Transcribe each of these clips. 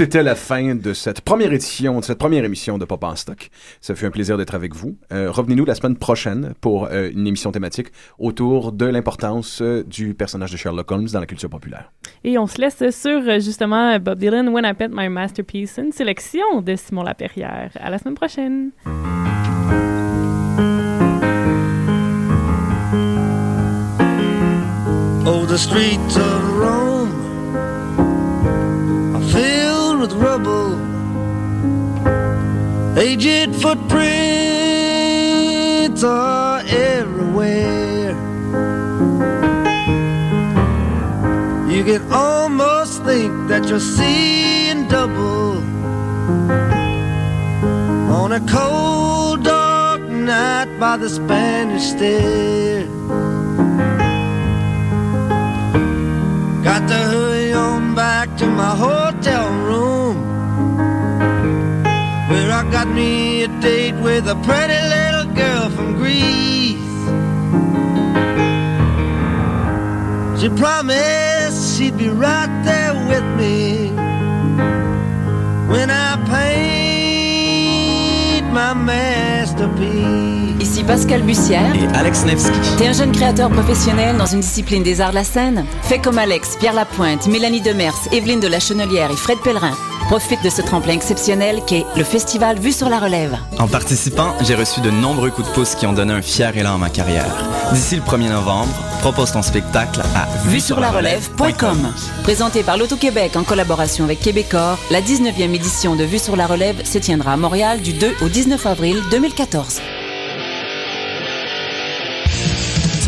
C'était la fin de cette première édition, de cette première émission de Pop en Stock. Ça fait un plaisir d'être avec vous. Euh, Revenez-nous la semaine prochaine pour euh, une émission thématique autour de l'importance euh, du personnage de Sherlock Holmes dans la culture populaire. Et on se laisse sur justement Bob Dylan, When I Pet My Masterpiece, une sélection de Simon Laperrière. À la semaine prochaine. Oh, the streets of Rome rubble. Aged footprints are everywhere. You can almost think that you're seeing double on a cold, dark night by the Spanish stair. Got to hurry on back to my hotel got me a date with a pretty little girl from Greece She promised she'd be right there with me When I paint my masterpiece Ici Pascal Bussière. Et Alex Nevsky. T'es un jeune créateur professionnel dans une discipline des arts de la scène? Fais comme Alex, Pierre Lapointe, Mélanie Demers, Evelyne de la Chenelière et Fred Pellerin. Profite de ce tremplin exceptionnel qu'est le festival Vue sur la Relève. En participant, j'ai reçu de nombreux coups de pouce qui ont donné un fier élan à ma carrière. D'ici le 1er novembre, propose ton spectacle à vue sur la relève.com. Présenté par l'Auto-Québec en collaboration avec Québecor, la 19e édition de Vue sur la Relève se tiendra à Montréal du 2 au 19 avril 2014.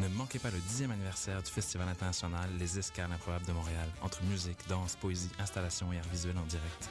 Ne manquez pas le 10e anniversaire du Festival international Les Escales improbables de Montréal, entre musique, danse, poésie, installation et art visuel en direct.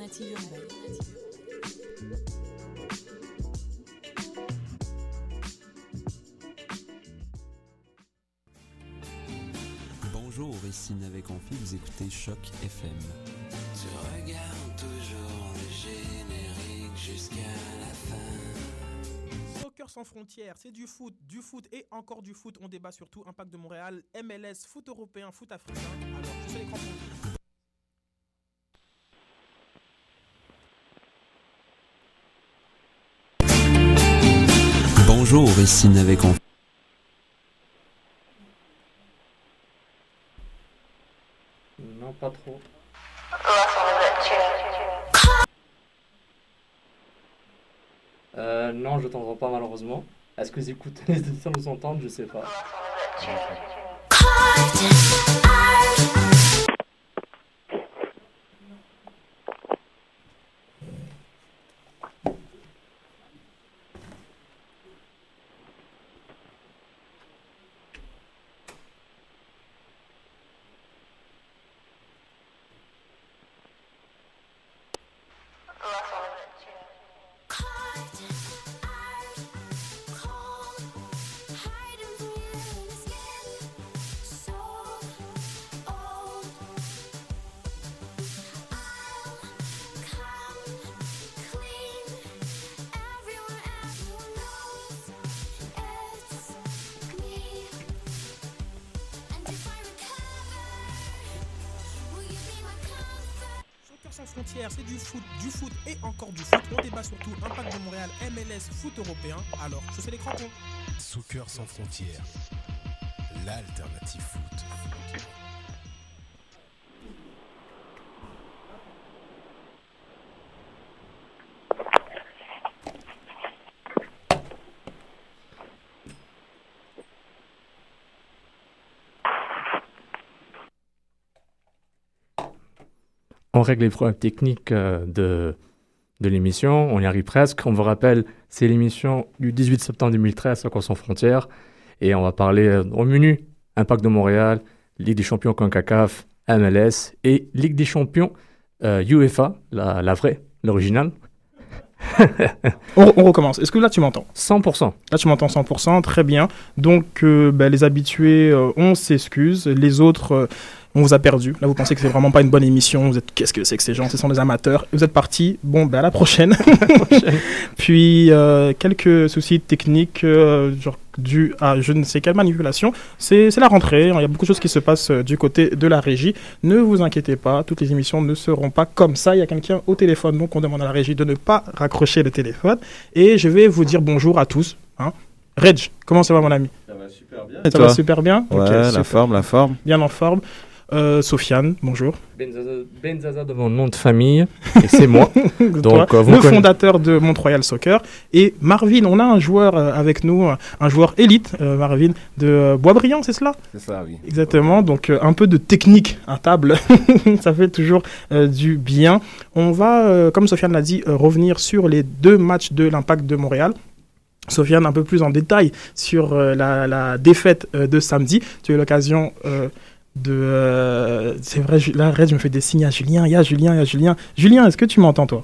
urbaine. Bonjour, ici Navet Confi, vous écoutez Choc FM. Tu regardes toujours le générique jusqu'à la fin. Soccer sans frontières, c'est du foot, du foot et encore du foot. On débat surtout Impact de Montréal, MLS, foot européen, foot africain. Alors, je sais Bonjour, ici Navet Confi. Non, pas trop. Euh, non, je t'entends pas malheureusement. Est-ce que les écouteurs nous entendent? Je sais pas. Du foot et encore du foot. On débat surtout Impact de Montréal, MLS, foot européen. Alors, sais les crampons. Soccer sans frontières, l'alternative foot. On règle les problèmes techniques euh, de, de l'émission. On y arrive presque. On vous rappelle, c'est l'émission du 18 septembre 2013, Soccer sans frontières. Et on va parler euh, au menu Impact de Montréal, Ligue des champions CONCACAF, MLS et Ligue des champions euh, UEFA, la, la vraie, l'originale. On, on recommence. Est-ce que là tu m'entends? 100%. Là tu m'entends 100%, très bien. Donc euh, ben, les habitués, euh, on s'excuse. Les autres, euh, on vous a perdu. Là vous pensez que c'est vraiment pas une bonne émission. Vous êtes, qu'est-ce que c'est que ces gens? Ce sont des amateurs. Vous êtes partis. Bon, ben à la prochaine. Puis euh, quelques soucis techniques, euh, genre dû à je ne sais quelle manipulation. C'est la rentrée. Il y a beaucoup de choses qui se passent euh, du côté de la régie. Ne vous inquiétez pas, toutes les émissions ne seront pas comme ça. Il y a quelqu'un au téléphone, donc on demande à la régie de ne pas raccrocher le téléphone. Et je vais vous dire bonjour à tous. Hein. Reg, comment ça va mon ami? Ça va super bien. Ça va super bien? Ouais, la super. forme, la forme. Bien en forme. Euh, Sofiane, bonjour. Benzaza, Benzaza de mon nom de famille, et c'est moi. Donc, euh, vous le conna- fondateur de Mont-Royal Soccer. Et Marvin, on a un joueur euh, avec nous, un joueur élite, euh, Marvin, de Boisbriand, c'est cela? C'est ça, oui. Exactement, donc euh, un peu de technique à table, ça fait toujours euh, du bien. On va, euh, comme Sofiane l'a dit, euh, revenir sur les deux matchs de l'Impact de Montréal. Sofiane, un peu plus en détail sur euh, la, la défaite euh, de samedi. Tu as eu l'occasion euh, de... euh, c'est vrai, là, Red, je me fais des signes à Julien, il y a Julien, il y a Julien. Julien, est-ce que tu m'entends, toi?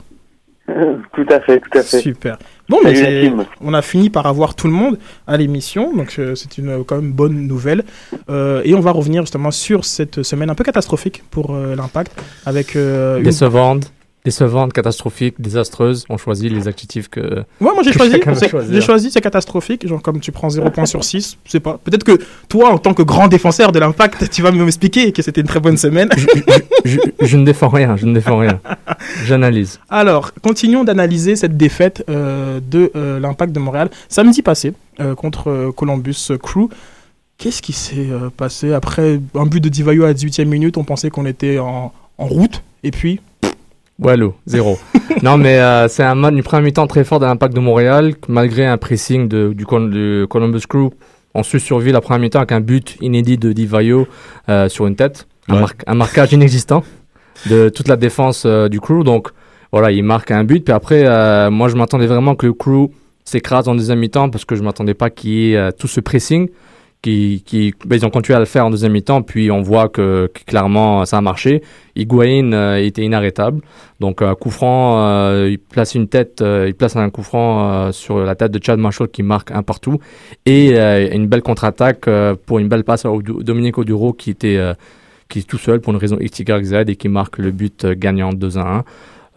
Tout à fait, tout à fait. Super. Bon, mais Salut on a fini par avoir tout le monde à l'émission, donc euh, c'est une euh, quand même bonne nouvelle. Euh, et on va revenir justement sur cette semaine un peu catastrophique pour euh, l'impact, avec euh, une- Décevante, décevante, catastrophique, désastreuse. On choisit les adjectifs que. Ouais, moi j'ai choisi, j'ai choisi, c'est catastrophique. Genre, comme tu prends 0 points sur 6, je sais pas. Peut-être que toi, en tant que grand défenseur de l'impact, tu vas m'expliquer que c'était une très bonne semaine. je, je ne défends rien, je ne défends rien. J'analyse. Alors, continuons d'analyser cette défaite euh, de euh, l'Impact de Montréal samedi passé euh, contre Columbus Crew. Qu'est-ce qui s'est passé après un but de Divayo à la 18e minute? On pensait qu'on était en, en route et puis Wallo, zéro. non, mais euh, c'est un match, une première mi-temps très fort de l'Impact de Montréal, malgré un pressing de, du, Col- du Columbus Crew. On su survie la première mi-temps avec un but inédit de Divayo euh, sur une tête. Un, Ouais. mar- un marquage inexistant de toute la défense euh, du Crew. Donc voilà, il marque un but. Puis après, moi, je m'attendais vraiment que le Crew s'écrase en deuxième mi-temps parce que je m'attendais pas qu'il y ait tout ce pressing. Ben, ils ont continué à le faire en deuxième mi-temps, puis on voit que, clairement ça a marché. Higuain euh, était inarrêtable. Donc un coup franc, euh, il place une tête, euh, il place un coup franc euh, sur la tête de Chad Marshall qui marque un partout et euh, une belle contre-attaque euh, pour une belle passe à Dominique Oduro qui était euh, est tout seul pour une raison XYZ et qui marque le but euh, gagnant 2 à 1.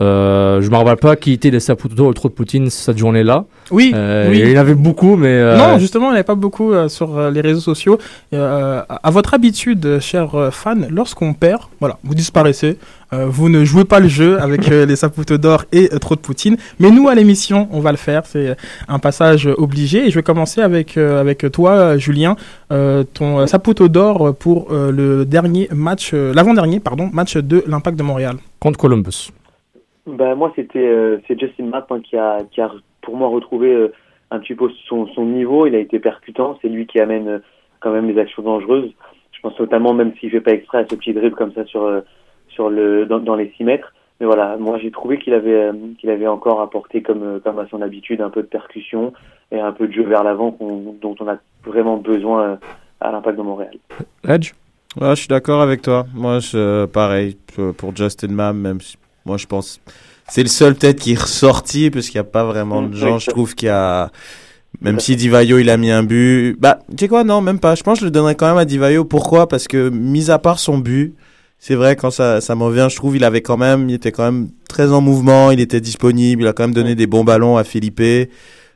Euh, je me rappelle pas qui était les Saputo trop de Poutine cette journée-là. Oui, Euh, oui. Il y en avait beaucoup, mais euh, Non, justement, il n'y avait pas beaucoup euh, sur les réseaux sociaux. À votre habitude, chers fans, lorsqu'on perd, voilà, vous disparaissez. Vous ne jouez pas le jeu avec les Saputo d'or et trop de Poutine. Mais nous, à l'émission, on va le faire. C'est un passage obligé. Et je vais commencer avec, avec toi, Julien. Ton Saputo d'or pour le dernier match, l'avant-dernier, pardon, match de l'Impact de Montréal. contre Columbus. Bah, moi, c'était euh, c'est Justin Mapp hein, qui, a, qui a, pour moi, retrouvé euh, un petit peu son, son niveau. Il a été percutant. C'est lui qui amène euh, quand même les actions dangereuses. Je pense notamment, même s'il fait pas exprès, à ce petit dribble comme ça sur, sur le, dans, dans les 6 mètres. Mais voilà, moi, j'ai trouvé qu'il avait, qu'il avait encore apporté, comme, comme à son habitude, un peu de percussion et un peu de jeu vers l'avant dont on a vraiment besoin à l'impact de Montréal. Edge Ouais, je suis d'accord avec toi. Moi, je, pareil, pour- pour Justin Mam, même si, moi, je pense, c'est le seul peut-être qui est ressorti, parce qu'il n'y a pas vraiment de gens, je trouve qu'il y a, même si Divayo, il a mis un but, bah, tu sais quoi, non, même pas. Je pense que je le donnerais quand même à Divayo. Pourquoi? Parce que, mis à part son but, c'est vrai, quand ça, ça me revient, je trouve, il avait quand même, il était quand même très en mouvement, il était disponible, il a quand même donné des bons ballons à Felipe.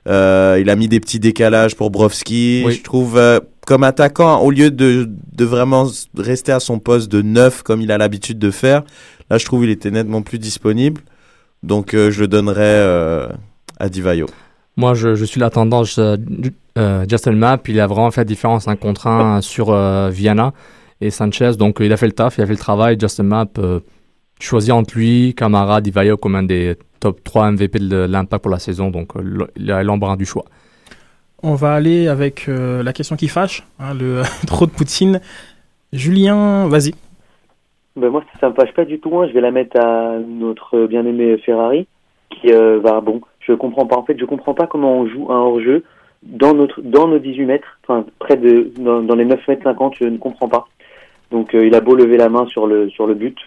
Euh, il a mis des petits décalages pour Brovski. Oui. Je trouve, euh, comme attaquant, au lieu de, de vraiment rester à son poste de neuf comme il a l'habitude de faire, Là, je trouve il était nettement plus disponible. Donc, euh, je le donnerais euh, à Divayo. Moi, je, je suis la tendance euh, euh, Justin Mapp. Il a vraiment fait la différence un contre un sur euh, Viana et Sanchez. Donc, il a fait le taf, il a fait le travail. Justin Mapp, euh, choisi entre lui, Camara, Divayo comme un des top 3 MVP de l'impact pour la saison. Donc, il a l'embarras du choix. On va aller avec euh, la question qui fâche, hein, le trop de Poutine. Julien, vas-y. Ben moi, ça me fâche pas du tout. hein. Je vais la mettre à notre bien-aimé Ferrari, qui euh, va bon. Je comprends pas. En fait, je comprends pas comment on joue un hors-jeu dans notre dans nos 18 mètres, enfin près de dans, dans les 9 mètres 50. Je ne comprends pas. Donc, euh, il a beau lever la main sur le sur le but,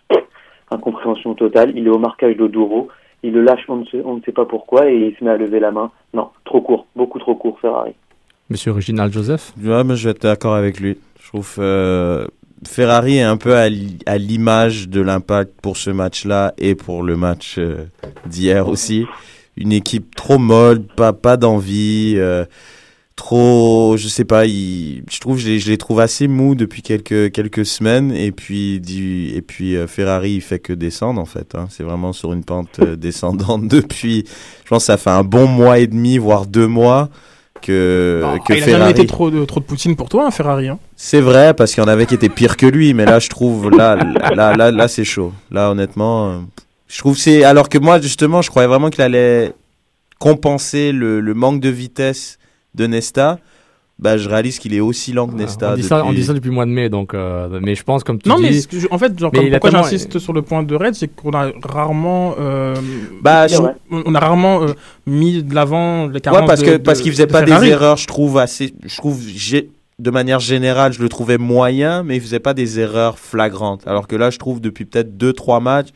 incompréhension totale. Il est au marquage d'Oduro. Il le lâche, on ne, sait, on ne sait pas pourquoi, et il se met à lever la main. Non, trop court, beaucoup trop court, Ferrari. Monsieur Reginald Joseph? Ouais, mais je vais être d'accord avec lui. Je trouve euh, Ferrari est un peu à l'i- à l'image de l'impact pour ce match-là et pour le match euh, d'hier aussi. Une équipe trop molle, pas, d'envie, euh, trop, je sais pas, je trouve, je les, trouve assez mous depuis quelques, semaines et puis, euh, Ferrari, il fait que descendre en fait. Hein. C'est vraiment sur une pente descendante depuis, je pense que ça fait un bon mois et demi, voire deux mois que, Ah, que il a Ferrari. jamais été trop de, trop de Poutine pour toi, hein, Ferrari. hein. C'est vrai, parce qu'il y en avait qui étaient pires que lui, mais là, je trouve, là, là, là, là, c'est chaud. Là, honnêtement, euh, je trouve c'est, alors que moi, justement, je croyais vraiment qu'il allait compenser le, le manque de vitesse de Nesta. Bah, je réalise qu'il est aussi lent que Nesta. on, dit ça, on depuis- dit ça depuis le mois de mai, donc, euh, mais je pense, comme tu Non, dis. mais ce que je- en fait, genre, mais comme- pourquoi tellement- j'insiste sur le point de Red, c'est qu'on a rarement, euh, Bah, on, on a rarement euh, mis de l'avant les carences Ouais, parce de- que de- parce qu'il faisait de pas Ferrari. des erreurs, je trouve assez. Je trouve j'ai de manière générale, je le trouvais moyen, mais il faisait pas des erreurs flagrantes. Alors que là, je trouve depuis peut-être deux trois matchs,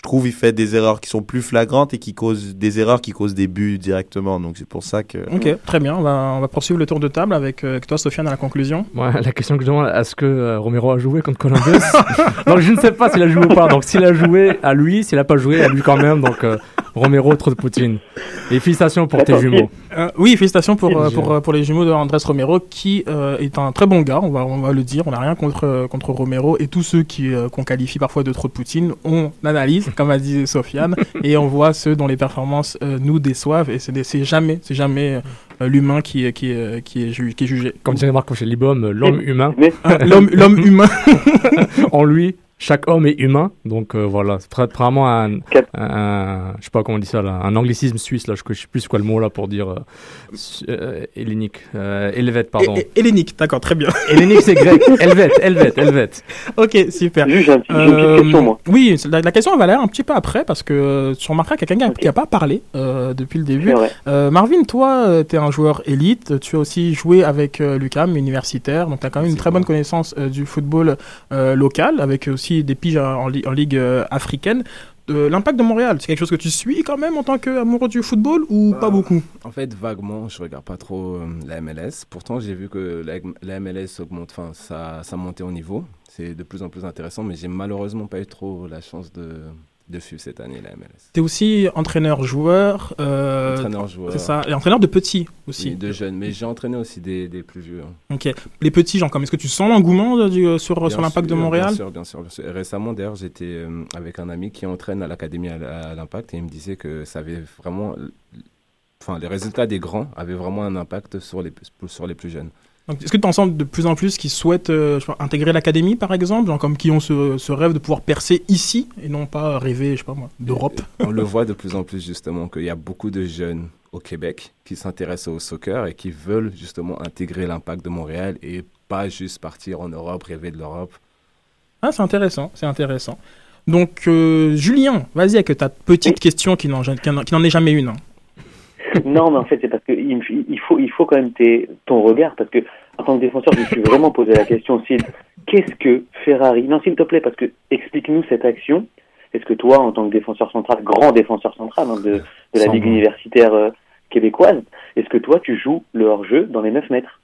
je trouve il fait des erreurs qui sont plus flagrantes et qui causent des erreurs qui causent des buts directement. Donc c'est pour ça que. Ok, très bien. On va, on va poursuivre le tour de table avec, euh, avec toi, Sofiane, à la conclusion. Ouais, la question que je demande, est-ce que euh, Romero a joué contre Columbus? Donc je ne sais pas s'il a joué ou pas. Donc s'il a joué à lui, s'il n'a pas joué à lui quand même. Donc euh, Romero, trop de Poutine. Et félicitations pour tes jumeaux. Euh, oui, félicitations pour, euh, pour, pour les jumeaux de Andrés Romero, qui euh, est un très bon gars, on va, on va le dire. On n'a rien contre, contre Romero. Et tous ceux qui, euh, qu'on qualifie parfois de trop de Poutine, on analyse, comme a dit Sofiane, et on voit ceux dont les performances euh, nous déçoivent. Et c'est, des- c'est jamais, c'est jamais euh, l'humain qui, est- qui, est- qui, est, ju- qui est jugé. Comme dirait Marc chez Libom, euh, l'homme humain. Euh, l'homme, l'homme humain. en lui, chaque homme est humain. Donc euh, voilà, c'est vraiment un, un- je sais pas comment on dit ça là, un anglicisme suisse là. Je, je sais plus quoi le mot là pour dire euh, su- euh, hellénique, euh, helvète pardon. Hellénique, d'accord, très bien. Hellénique c'est grec, helvète, helvète, helvète. Ok, super. Juste, j'ai une petite question, moi. Oui, la, la question elle va l'air un petit peu après parce que tu remarqueras qu'il y a quelqu'un qui n'a pas parlé euh, depuis le début. Euh, Marvin, toi, tu es un joueur élite. Tu as aussi joué avec euh, l'UCAM universitaire. Donc, tu as quand même une très bonne connaissance euh, du football euh, local avec aussi des piges en, li- en ligue euh, africaine. Euh, L'impact de Montréal, c'est quelque chose que tu suis quand même en tant qu'amoureux du football ou pas beaucoup? En fait, vaguement, je regarde pas trop euh, la MLS. Pourtant, j'ai vu que la, la MLS augmente, enfin, ça, ça montait au niveau. C'est de plus en plus intéressant, mais j'ai malheureusement pas eu trop la chance de, de suivre cette année la MLS. Tu es aussi entraîneur-joueur. euh, Entraîneur-joueur. C'est ça. Et entraîneur de petits aussi. Oui, de jeunes, mais j'ai entraîné aussi des, des plus vieux. hein. Ok. Les petits gens, comme est-ce que tu sens l'engouement du- euh, sur, Bien sur l'impact de Montréal Bien sûr, bien sûr, bien sûr. Récemment, d'ailleurs, j'étais euh, avec un ami qui entraîne à l'académie à, à l'Impact et il me disait que ça avait vraiment. Enfin, les résultats des grands avaient vraiment un impact sur les, sur les plus jeunes. Est-ce que tu en sens de plus en plus qui souhaitent euh, intégrer l'académie, par exemple, genre comme qui ont ce, ce rêve de pouvoir percer ici et non pas rêver, je sais pas moi, d'Europe? On le voit de plus en plus justement qu'il y a beaucoup de jeunes au Québec qui s'intéressent au soccer et qui veulent justement intégrer l'impact de Montréal et pas juste partir en Europe, rêver de l'Europe. Ah, c'est intéressant, c'est intéressant. Donc, euh, Julien, vas-y avec ta petite question qui n'en est jamais une. hein. Non, mais en fait, c'est parce que il, faut, il faut quand même tes- ton regard, parce que en tant que défenseur, je me suis vraiment posé la question, Sid, qu'est-ce que Ferrari Non, s'il te plaît, parce que explique-nous cette action. Est-ce que toi, en tant que défenseur central, grand défenseur central hein, de, de la Ligue universitaire euh, québécoise, est-ce que toi, tu joues le hors-jeu dans les 9 mètres?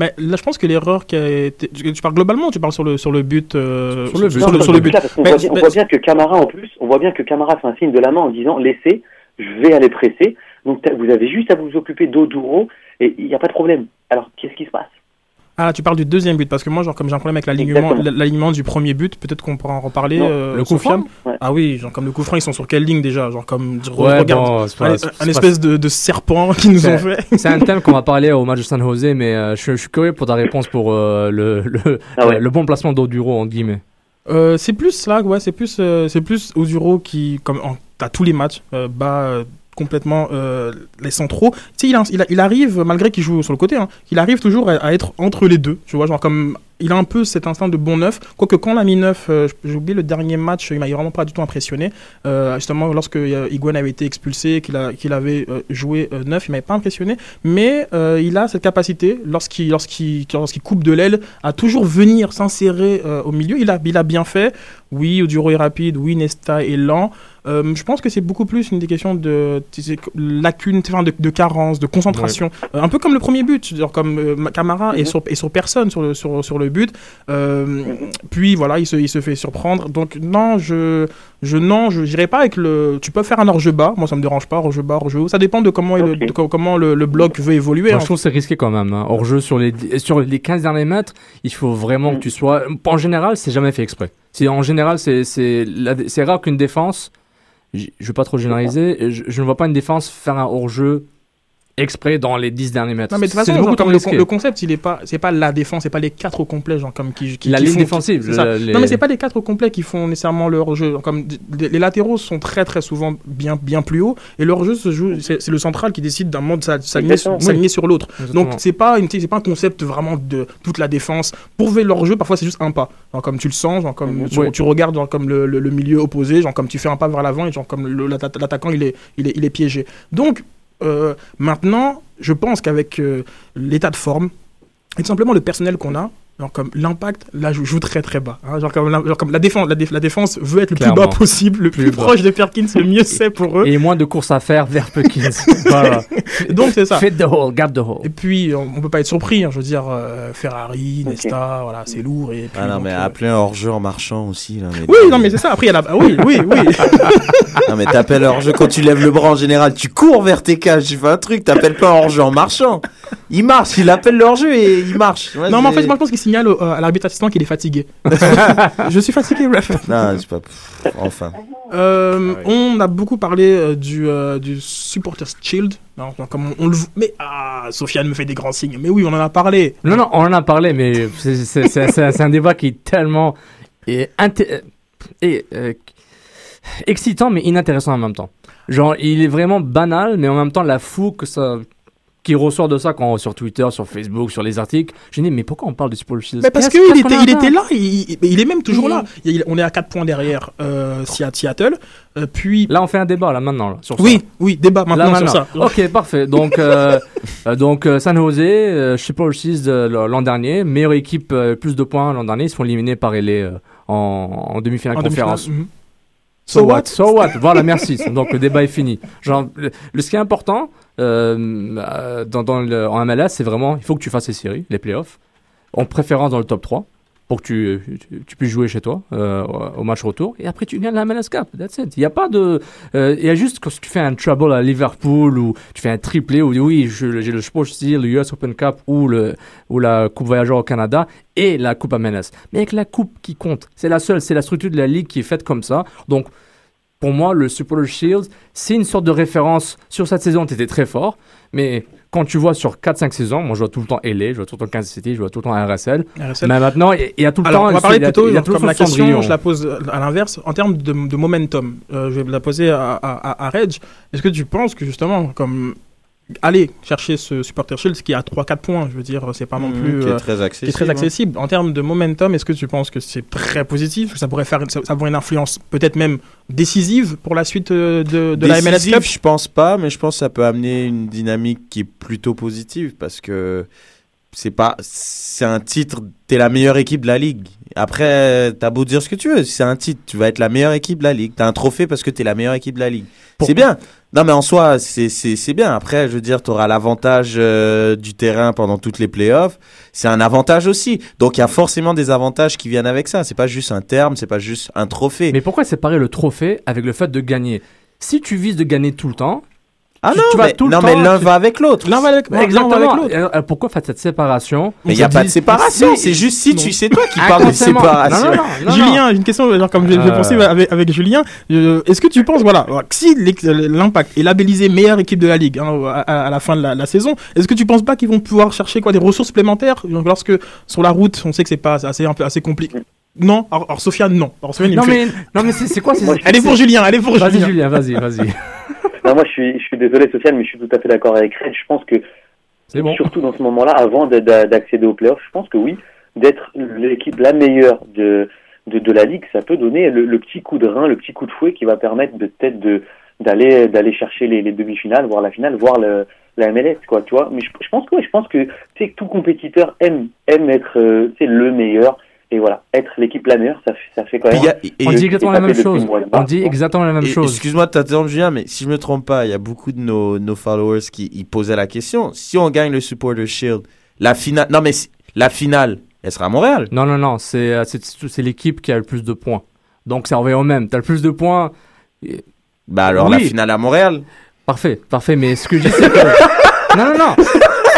Mais là, je pense que l'erreur qui a été. Tu parles globalement ou tu parles sur le, sur le but euh, Sur le, non, sur le but? là, parce qu'on Mais- voit, bien- on voit bien que Camara, en plus, on voit bien que Camara fait un signe de la main en disant laissez, je vais aller presser. Donc vous avez juste à vous occuper d'Oduro et il n'y a pas de problème. Alors qu'est-ce qui se passe? Ah, tu parles du deuxième but, parce que moi, genre, comme j'ai un problème avec l'alignement, du premier but, peut-être qu'on pourra en reparler. Non, euh, le coup franc Ouais. Ah oui, genre, comme le coup franc, ils sont sur quelle ligne déjà Genre, comme, Ouais, regarde, bon, pas- un, un espèce de, de serpent qu'ils nous ont fait. C'est un thème qu'on va parler au match de San Jose, mais euh, je, je suis curieux pour ta réponse pour euh, le, le, Ah ouais. le bon placement d'Oduro, entre guillemets. Euh, c'est plus là, ouais, c'est plus, euh, c'est plus Oduro qui, comme en- à tous les matchs, euh, bat euh, complètement euh, les centraux. Tu sais, il, il, arrive, malgré qu'il joue sur le côté, hein, il arrive toujours à, à être entre les deux. Tu vois, genre comme il a un peu cet instinct de bon neuf. Quoique quand on l'a mis neuf, euh, j'ai oublié le dernier match, il m'a vraiment pas du tout impressionné. Euh, justement, lorsque euh, avait été expulsé, qu'il avait euh, joué euh, neuf, il m'avait pas impressionné. Mais euh, il a cette capacité, lorsqu'il lorsqu'il lorsqu'il coupe de l'aile, à toujours venir s'insérer au milieu. Il a, il a bien fait. Oui, Oduro est rapide. Oui, Nesta est lent. Euh, je pense que c'est beaucoup plus une des questions de sais, lacunes, enfin, de, de carence, de concentration. Euh, un peu comme le premier but, genre comme euh, Camara est, sur, est sur personne sur le, sur, sur le but. Euh, Puis voilà, il se, il se fait surprendre. Donc non, je, je non, je n'irai pas avec le. Tu peux faire un hors-jeu bas, moi ça me dérange pas, hors-jeu bas, hors-jeu haut. Ça dépend de comment, le- de comment le, le bloc veut évoluer. Moi, hein. je trouve c'est risqué quand même. hein. Hors jeu sur les, sur les 15 derniers mètres, il faut vraiment que tu sois. En général, c'est jamais fait exprès. C'est- En général, c'est c'est la- c'est rare qu'une défense. Je je veux pas trop généraliser. Je, je ne vois pas une défense faire un hors jeu exprès dans les 10 derniers mètres. Non mais de toute C'est façon, genre, comme le, concept, il est pas, c'est pas la défense, c'est pas les quatre au complet, genre comme qui, qui La qui ligne font- défensive, c'est ça. le- les- Non mais c'est pas les quatre au complet qui font nécessairement leur jeu. Genre, Comme les latéraux sont très très souvent bien bien plus hauts et leur jeu se joue, c'est c'est le central qui décide d'un moment de s'a- s'aligner sur, Exactement. s'aligner sur l'autre. Exactement. Donc c'est pas une, c'est pas un concept vraiment de toute la défense. Pour ver leur jeu, parfois c'est juste un pas. Genre comme tu le sens, genre comme tu, Ouais. tu regardes genre comme le, le- le milieu opposé, genre comme tu fais un pas vers l'avant et genre comme l'attaquant il est il est il est piégé. Donc euh, maintenant, je pense qu'avec euh, l'état de forme et tout simplement le personnel qu'on a, genre comme l'impact, là, joue, joue très très bas. hein. genre, comme la, genre comme la défense, la, déf- la défense veut être le plus bas possible, le plus, proche de Perkins, le mieux c'est pour eux. Et moins de courses à faire vers Perkins. voilà. Donc c'est ça. Fit the hole, gap the hole. Et puis, on, on peut pas être surpris, hein, je veux dire, euh, Ferrari, Nesta, voilà, c'est lourd. Et puis, Ah non, donc, mais euh, appeler un hors-jeu en marchant aussi. Là, mais Oui, non, mais c'est ça. Après, il y a la. Oui, oui, oui. non, mais t'appelles hors-jeu quand tu lèves le bras en général. Tu cours vers tes cages, tu fais un truc, t'appelles pas hors-jeu en marchant. Il marche, il appelle le hors-jeu et il marche. Ouais, non, mais en fait, moi, je pense qu'il signale au- à l'arbitre assistant qu'il est fatigué. je suis fatigué, bref. Non, c'est pas. Enfin. Euh, On a beaucoup parlé euh, du, euh, du Supporters Shield. Non, non, comme on, on le. Mais ah, Sofiane me fait des grands signes. Mais oui, on en a parlé. Non, non, on en a parlé, mais c'est- un débat qui est tellement et, et, euh, excitant, mais inintéressant en même temps. Genre, il est vraiment banal, mais en même temps, la fou que ça qui ressort de ça quand sur Twitter, sur Facebook, sur les articles. Je dis, mais pourquoi on parle de Mais parce qu'il était, il là, il, est même toujours Oui. là. Il- on est à 4 points derrière euh, Seattle. Euh, puis. Là, on fait un débat, là, maintenant, là, sur ça. Oui, oui, débat maintenant, Là, sur ça. Ok, parfait. Donc, euh, donc San Jose, euh, euh, l'an dernier, meilleure équipe, plus de points l'an dernier, ils se font éliminer par euh, en, en demi-finale En conférence. demi-finale, So, what? So what? Voilà, merci. Donc le débat est fini. Genre, le, le- ce qui est important euh, euh, dans, dans le, en MLS, c'est vraiment, il faut que tu fasses les séries, les playoffs, en préférence dans le top 3, pour que tu, puisses jouer chez toi euh, au match retour. Et après, tu gagnes la MLS Cup. That's it. Il n'y a pas de... euh, Il y a juste quand tu fais un trouble à Liverpool ou tu fais un triplé ou oui, j'ai le Sport Steel, le US Open Cup ou, le, ou la Coupe Voyageur au Canada et la Coupe MLS. Mais avec la Coupe qui compte, c'est la seule, c'est la structure de la Ligue qui est faite comme ça. Donc, pour moi, le Super Shield, c'est une sorte de référence. Sur cette saison, tu étais très fort, mais quand tu vois sur 4-5 saisons, moi je vois tout le temps LA, je vois tout le temps Kansas City, je vois tout le temps RSL. RSL. Mais maintenant, il y a tout le Alors, temps. on va parler il y a- plutôt, il comme la question, je la pose à l'inverse, en termes de, de momentum. euh, je vais la poser à, à, à, à Reg. Est-ce que tu penses que justement, comme aller chercher ce supporter shield qui à 3-4 points, je veux dire, c'est pas non Mhm, plus. qui est euh, très qui est accessible, très hein. accessible. En termes de momentum, est-ce que tu penses que c'est très positif? Que ça pourrait faire, ça, ça avoir une influence peut-être même décisive pour la suite euh, de, de la MLS Cup? je pense pas, mais je pense que ça peut amener une dynamique qui est plutôt positive parce que c'est pas, c'est un titre, t'es la meilleure équipe de la ligue. Après, t'as beau dire ce que tu veux, c'est un titre, tu vas être la meilleure équipe de la ligue. T'as un trophée parce que t'es la meilleure équipe de la ligue. C'est bien. Non, mais en soi, c'est, c'est, c'est bien. Après, je veux dire, t'auras l'avantage euh, du terrain pendant toutes les playoffs. C'est un avantage aussi. Donc, il y a forcément des avantages qui viennent avec ça. C'est pas juste un terme, c'est pas juste un trophée. Mais pourquoi séparer le trophée avec le fait de gagner? Si tu vises de gagner tout le temps, Ah tu- non, tu vas mais- tout le non, temps, mais l'un tu- va avec l'autre. L'un va avec, l'autre. Euh, pourquoi faites cette séparation Mais il n'y a pas de séparation, c'est juste si tu c'est toi qui parles de séparation. Non, non, non, non, Julien, une question, genre, comme j'ai j'ai Euh. pensé avec, avec Julien, euh, est-ce que tu penses, voilà, si l'Impact est labellisé meilleure équipe de la Ligue hein, à, à- à la fin de la, la saison, est-ce que tu penses pas qu'ils vont pouvoir chercher quoi, des ressources supplémentaires? Donc, lorsque sur la route, on sait que c'est pas assez, un peu, assez compliqué non, alors, alors Sofiane, non. Alors, Sofiane, il Non fait- mais, non mais c'est quoi ces- Elle est pour Julien, elle est pour Vas-y Julien. Julien, vas-y, vas-y. Non, moi, je suis, je suis désolé, Sofiane, mais je suis tout à fait d'accord avec Red. Je pense que, C'est bon. surtout dans ce moment-là, avant de- de- d'accéder aux playoffs, je pense que oui, d'être l'équipe la meilleure de, de, de la ligue, ça peut donner le, le petit coup de rein, le petit coup de fouet qui va permettre de peut-être de d'aller d'aller chercher les, les demi-finales, voire la finale, voire le, la MLS, quoi, tu vois. Mais je, je pense que, ouais, je pense que, tu sais, que tout compétiteur aime aime être, euh, le meilleur. Et voilà, être l'équipe la meilleure, ça, fait- ça fait quand même. Puis il y a- et- On dit exactement la même chose. On dit exactement la même Et- chose. Excuse-moi de t'interrompre, Julien, mais si je me trompe pas, il y a beaucoup de nos, nos followers qui ils posaient la question. Si on gagne le Supporter Shield, la finale. Non, mais la finale, elle sera à Montréal. Non, non, non, c'est euh, c'est- c'est l'équipe qui a le plus de points. Donc ça revient au même. T'as le plus de points. Bah alors Oui. la finale à Montréal. Parfait, parfait. Mais ce que je dis, c'est que. non, non, non.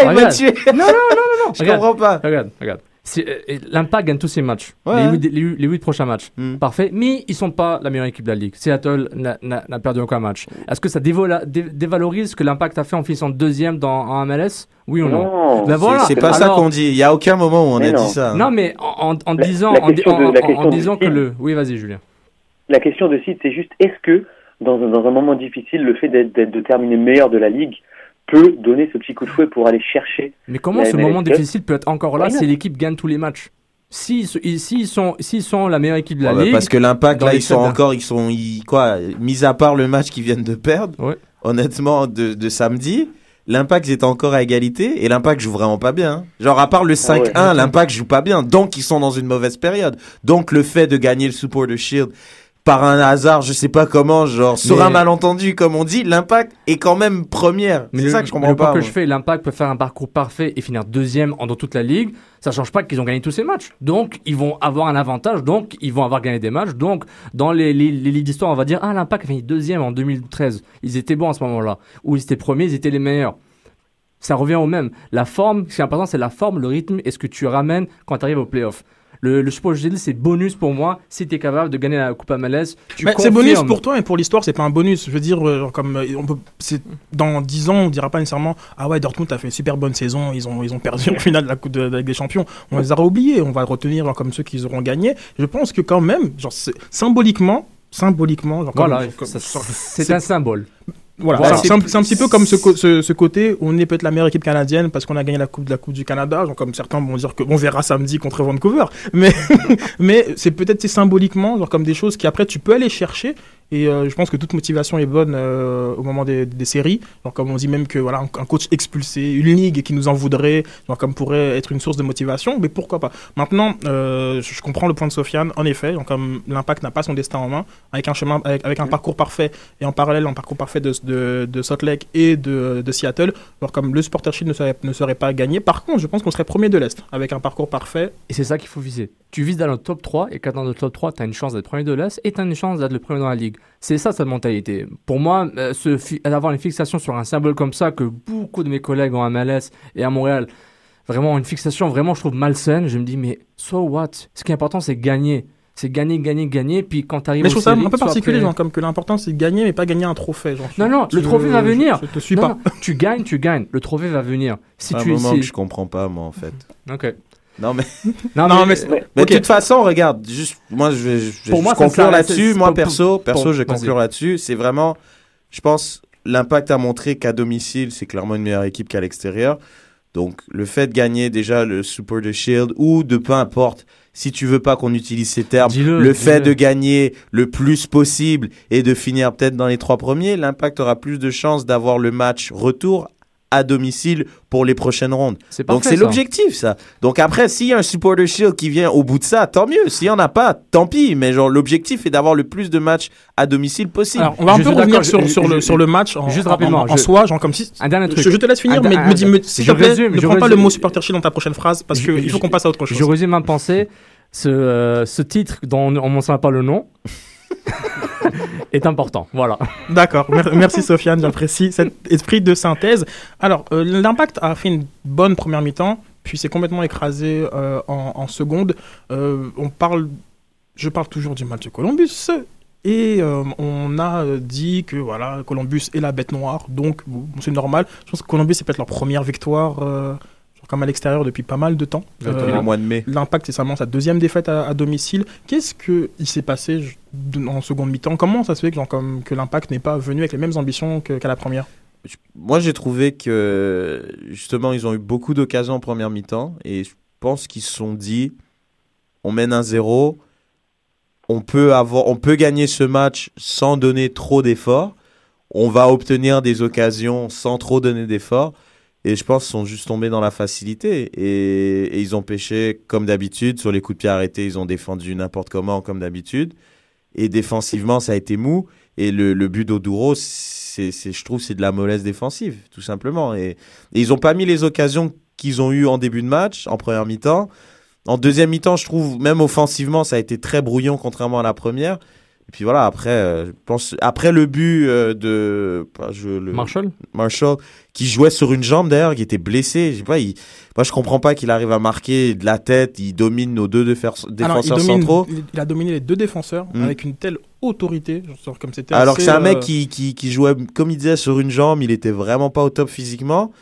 Il m'a tué. Non, non, non, non, non. Je Regarde. comprends pas. Regarde, regarde. Euh, L'Impact gagne tous ses matchs. Ouais. Les, huit, les, huit- les huit prochains matchs. Hmm. Parfait. Mais ils sont pas la meilleure équipe de la ligue. Seattle n'a- perdu aucun match. Est-ce que ça dévola- dé- dévalorise ce que l'Impact a fait en finissant deuxième dans, en MLS Oui ou non, Non, Ben C'est- voilà. C'est pas ça qu'on dit. Il y a aucun moment où on a non. dit ça. hein. Non, mais en, en- en La- disant, la en, di- question de- en- la en- question en du disant que le. Oui, vas-y, Julien. La question de site, c'est juste est-ce que dans un, dans un moment difficile, le fait d'être- de terminer meilleur de la ligue peut donner ce petit coup de fouet pour aller chercher. Mais comment ce MLS moment Cup difficile peut être encore là si l'équipe gagne tous les matchs? S'ils ils- s'ils sont, s'ils sont la meilleure équipe de la Ouais, bah, ligue. parce que l'impact là ils sont encore ils sont ils- quoi mis à part le match qu'ils viennent de perdre honnêtement de, de samedi l'impact est encore à égalité et l'impact joue vraiment pas bien hein. genre à part le 5-1 Ah ouais. l'impact joue pas bien donc ils sont dans une mauvaise période donc le fait de gagner le supporter shield par un hasard, je sais pas comment, genre sur Mais- un malentendu, comme on dit, l'impact est quand même première. Mais C'est le, ça que je le comprends point pas. que je fais, l'impact peut faire un parcours parfait et finir deuxième en dans toute la ligue. Ça change pas qu'ils ont gagné tous ces matchs. Donc, ils vont avoir un avantage. Donc, ils vont avoir gagné des matchs. Donc, dans les, les, les livres d'histoire, on va dire, ah, l'impact a fini deuxième en 2013. Ils étaient bons à ce moment-là. Ou ils étaient premiers, ils étaient les meilleurs. Ça revient au même. La forme, ce qui est important, c'est la forme, le rythme et ce que tu ramènes quand tu arrives au playoff. Le, le Super Shield, c'est bonus pour moi si tu es capable de gagner la Coupe MLS. Tu Mais c'est bonus pour toi, mais pour l'histoire, c'est pas un bonus. Je veux dire, euh, genre, comme euh, on peut, c'est dans 10 ans, on dira pas nécessairement ah ouais, Dortmund a fait une super bonne saison, ils ont ils ont perdu en finale de la Coupe de, de des Champions. On les aura oubliés, on va retenir genre, comme ceux qui auront gagné. Je pense que quand même, genre symboliquement, symboliquement, genre, comme- Voilà, comme- c'est un symbole. Voilà, Voilà. c'est un, petit peu comme ce, ce, ce côté on est peut-être la meilleure équipe canadienne parce qu'on a gagné la coupe de la coupe du Canada, genre comme certains vont dire que on verra samedi contre Vancouver, mais mais c'est peut-être symboliquement genre comme des choses qui après tu peux aller chercher et euh, je pense que toute motivation est bonne euh, au moment des, des séries, genre comme on dit même que voilà un, coach expulsé, une ligue qui nous en voudrait, comme pourrait être une source de motivation, mais pourquoi pas. Maintenant, euh, je comprends le point de Sofiane, en effet, genre comme l'impact n'a pas son destin en main, avec un chemin, avec, avec un parcours parfait et en parallèle un parcours parfait de, de, de Salt Lake et de, de Seattle, alors comme le supporter shield ne serait, ne serait pas gagné. Par contre, je pense qu'on serait premier de l'Est avec un parcours parfait. Et c'est ça qu'il faut viser. Tu vises dans le top 3 et quand dans le top 3, tu as une chance d'être premier de l'Est et tu as une chance d'être le premier dans la ligue. C'est ça, cette mentalité. Pour moi, euh, ce avoir une fixation sur un symbole comme ça que beaucoup de mes collègues en MLS et à Montréal, vraiment une fixation vraiment, je trouve malsaine, je me dis, mais so what? Ce qui est important, c'est gagner. C'est gagner, gagner, gagner. Puis quand tu arrives Mais je trouve ça un peu particulier, genre comme que l'important c'est gagner, mais pas gagner un trophée. Genre, Non, non, le Je- trophée va je- venir. Je, te suis Non, pas. non, tu gagnes, tu gagnes. Le trophée va venir. Si C'est un tu moment si- que je comprends pas, moi, en fait. Ok. Non, mais. Non, mais, mais- Mais Ok. de toute façon, regarde, juste, moi, je vais, je moi, conclure là-dessus. Moi, perso, perso, pour- je vais conclure là-dessus. C'est vraiment, je pense, l'impact a montré qu'à domicile, c'est clairement une meilleure équipe qu'à l'extérieur. Donc, le fait de gagner déjà le Super de Shield ou de peu importe, si tu veux pas qu'on utilise ces termes, Dis-le, le fait de gagner le plus possible et de finir peut-être dans les trois premiers, l'impact aura plus de chances d'avoir le match retour à domicile pour les prochaines rondes. C'est Donc c'est ça. l'objectif ça. Donc après s'il y a un supporter shield qui vient au bout de ça, tant mieux. S'il y en a pas, tant pis, mais genre l'objectif est d'avoir le plus de matchs à domicile possible. Alors, on va un Je peu revenir sur, je- sur, je- le, sur le match en, juste en- rapidement, en, en je- soi, genre comme si. Un dernier truc. Je, je te laisse finir, Un- mais un- me dis, me- s'il je te plaît, résume, ne prends pas le mot supporter shield dans ta prochaine phrase parce qu'il faut qu'on passe à autre chose. Je résume ma pensée. Ce, euh, ce titre dont on ne mentionne pas le nom, est important. Voilà. D'accord, Mer- merci Sofiane, j'apprécie cet esprit de synthèse. Alors, euh, l'Impact a fait une bonne première mi-temps, puis s'est complètement écrasé euh, en, seconde. Euh, on parle, je parle toujours du match de Columbus, et on a dit que voilà, Columbus est la bête noire, donc c'est normal. Je pense que Columbus c'est peut-être leur première victoire. Comme à l'extérieur depuis pas mal de temps. Euh, Depuis le mois de mai. L'impact, c'est seulement sa deuxième défaite à, à domicile. Qu'est-ce qu'il s'est passé je- en seconde mi-temps? Comment ça se fait que, genre, comme, que l'impact n'est pas venu avec les mêmes ambitions qu'à la première? Moi, j'ai trouvé que justement, ils ont eu beaucoup d'occasions en première mi-temps et je pense qu'ils se sont dit on mène un 0 on peut avoir, on peut gagner ce match sans donner trop d'efforts. On va obtenir des occasions sans trop donner d'efforts. Et je pense qu'ils sont juste tombés dans la facilité. Et, ils ont pêché comme d'habitude. Sur les coups de pied arrêtés, ils ont défendu n'importe comment comme d'habitude. Et défensivement, ça a été mou. Et le, but d'Oduro, je trouve, c'est de la mollesse défensive, tout simplement. Et, et ils n'ont pas mis les occasions qu'ils ont eues en début de match, en première mi-temps. En deuxième mi-temps, je trouve, même offensivement, ça a été très brouillon, contrairement à la première. Et puis voilà, après, euh, je pense, après le but euh, de je, le, Marshall? Marshall, qui jouait sur une jambe d'ailleurs, qui était blessé. Je sais pas, il, moi je comprends pas qu'il arrive à marquer de la tête. Il domine nos deux Alors, il, défenseurs domine- centraux. il- il a dominé les deux défenseurs Mm. avec une telle autorité, genre comme c'était. Alors que c'est un mec euh, qui, qui, qui jouait, comme il disait, sur une jambe, il était vraiment pas au top physiquement.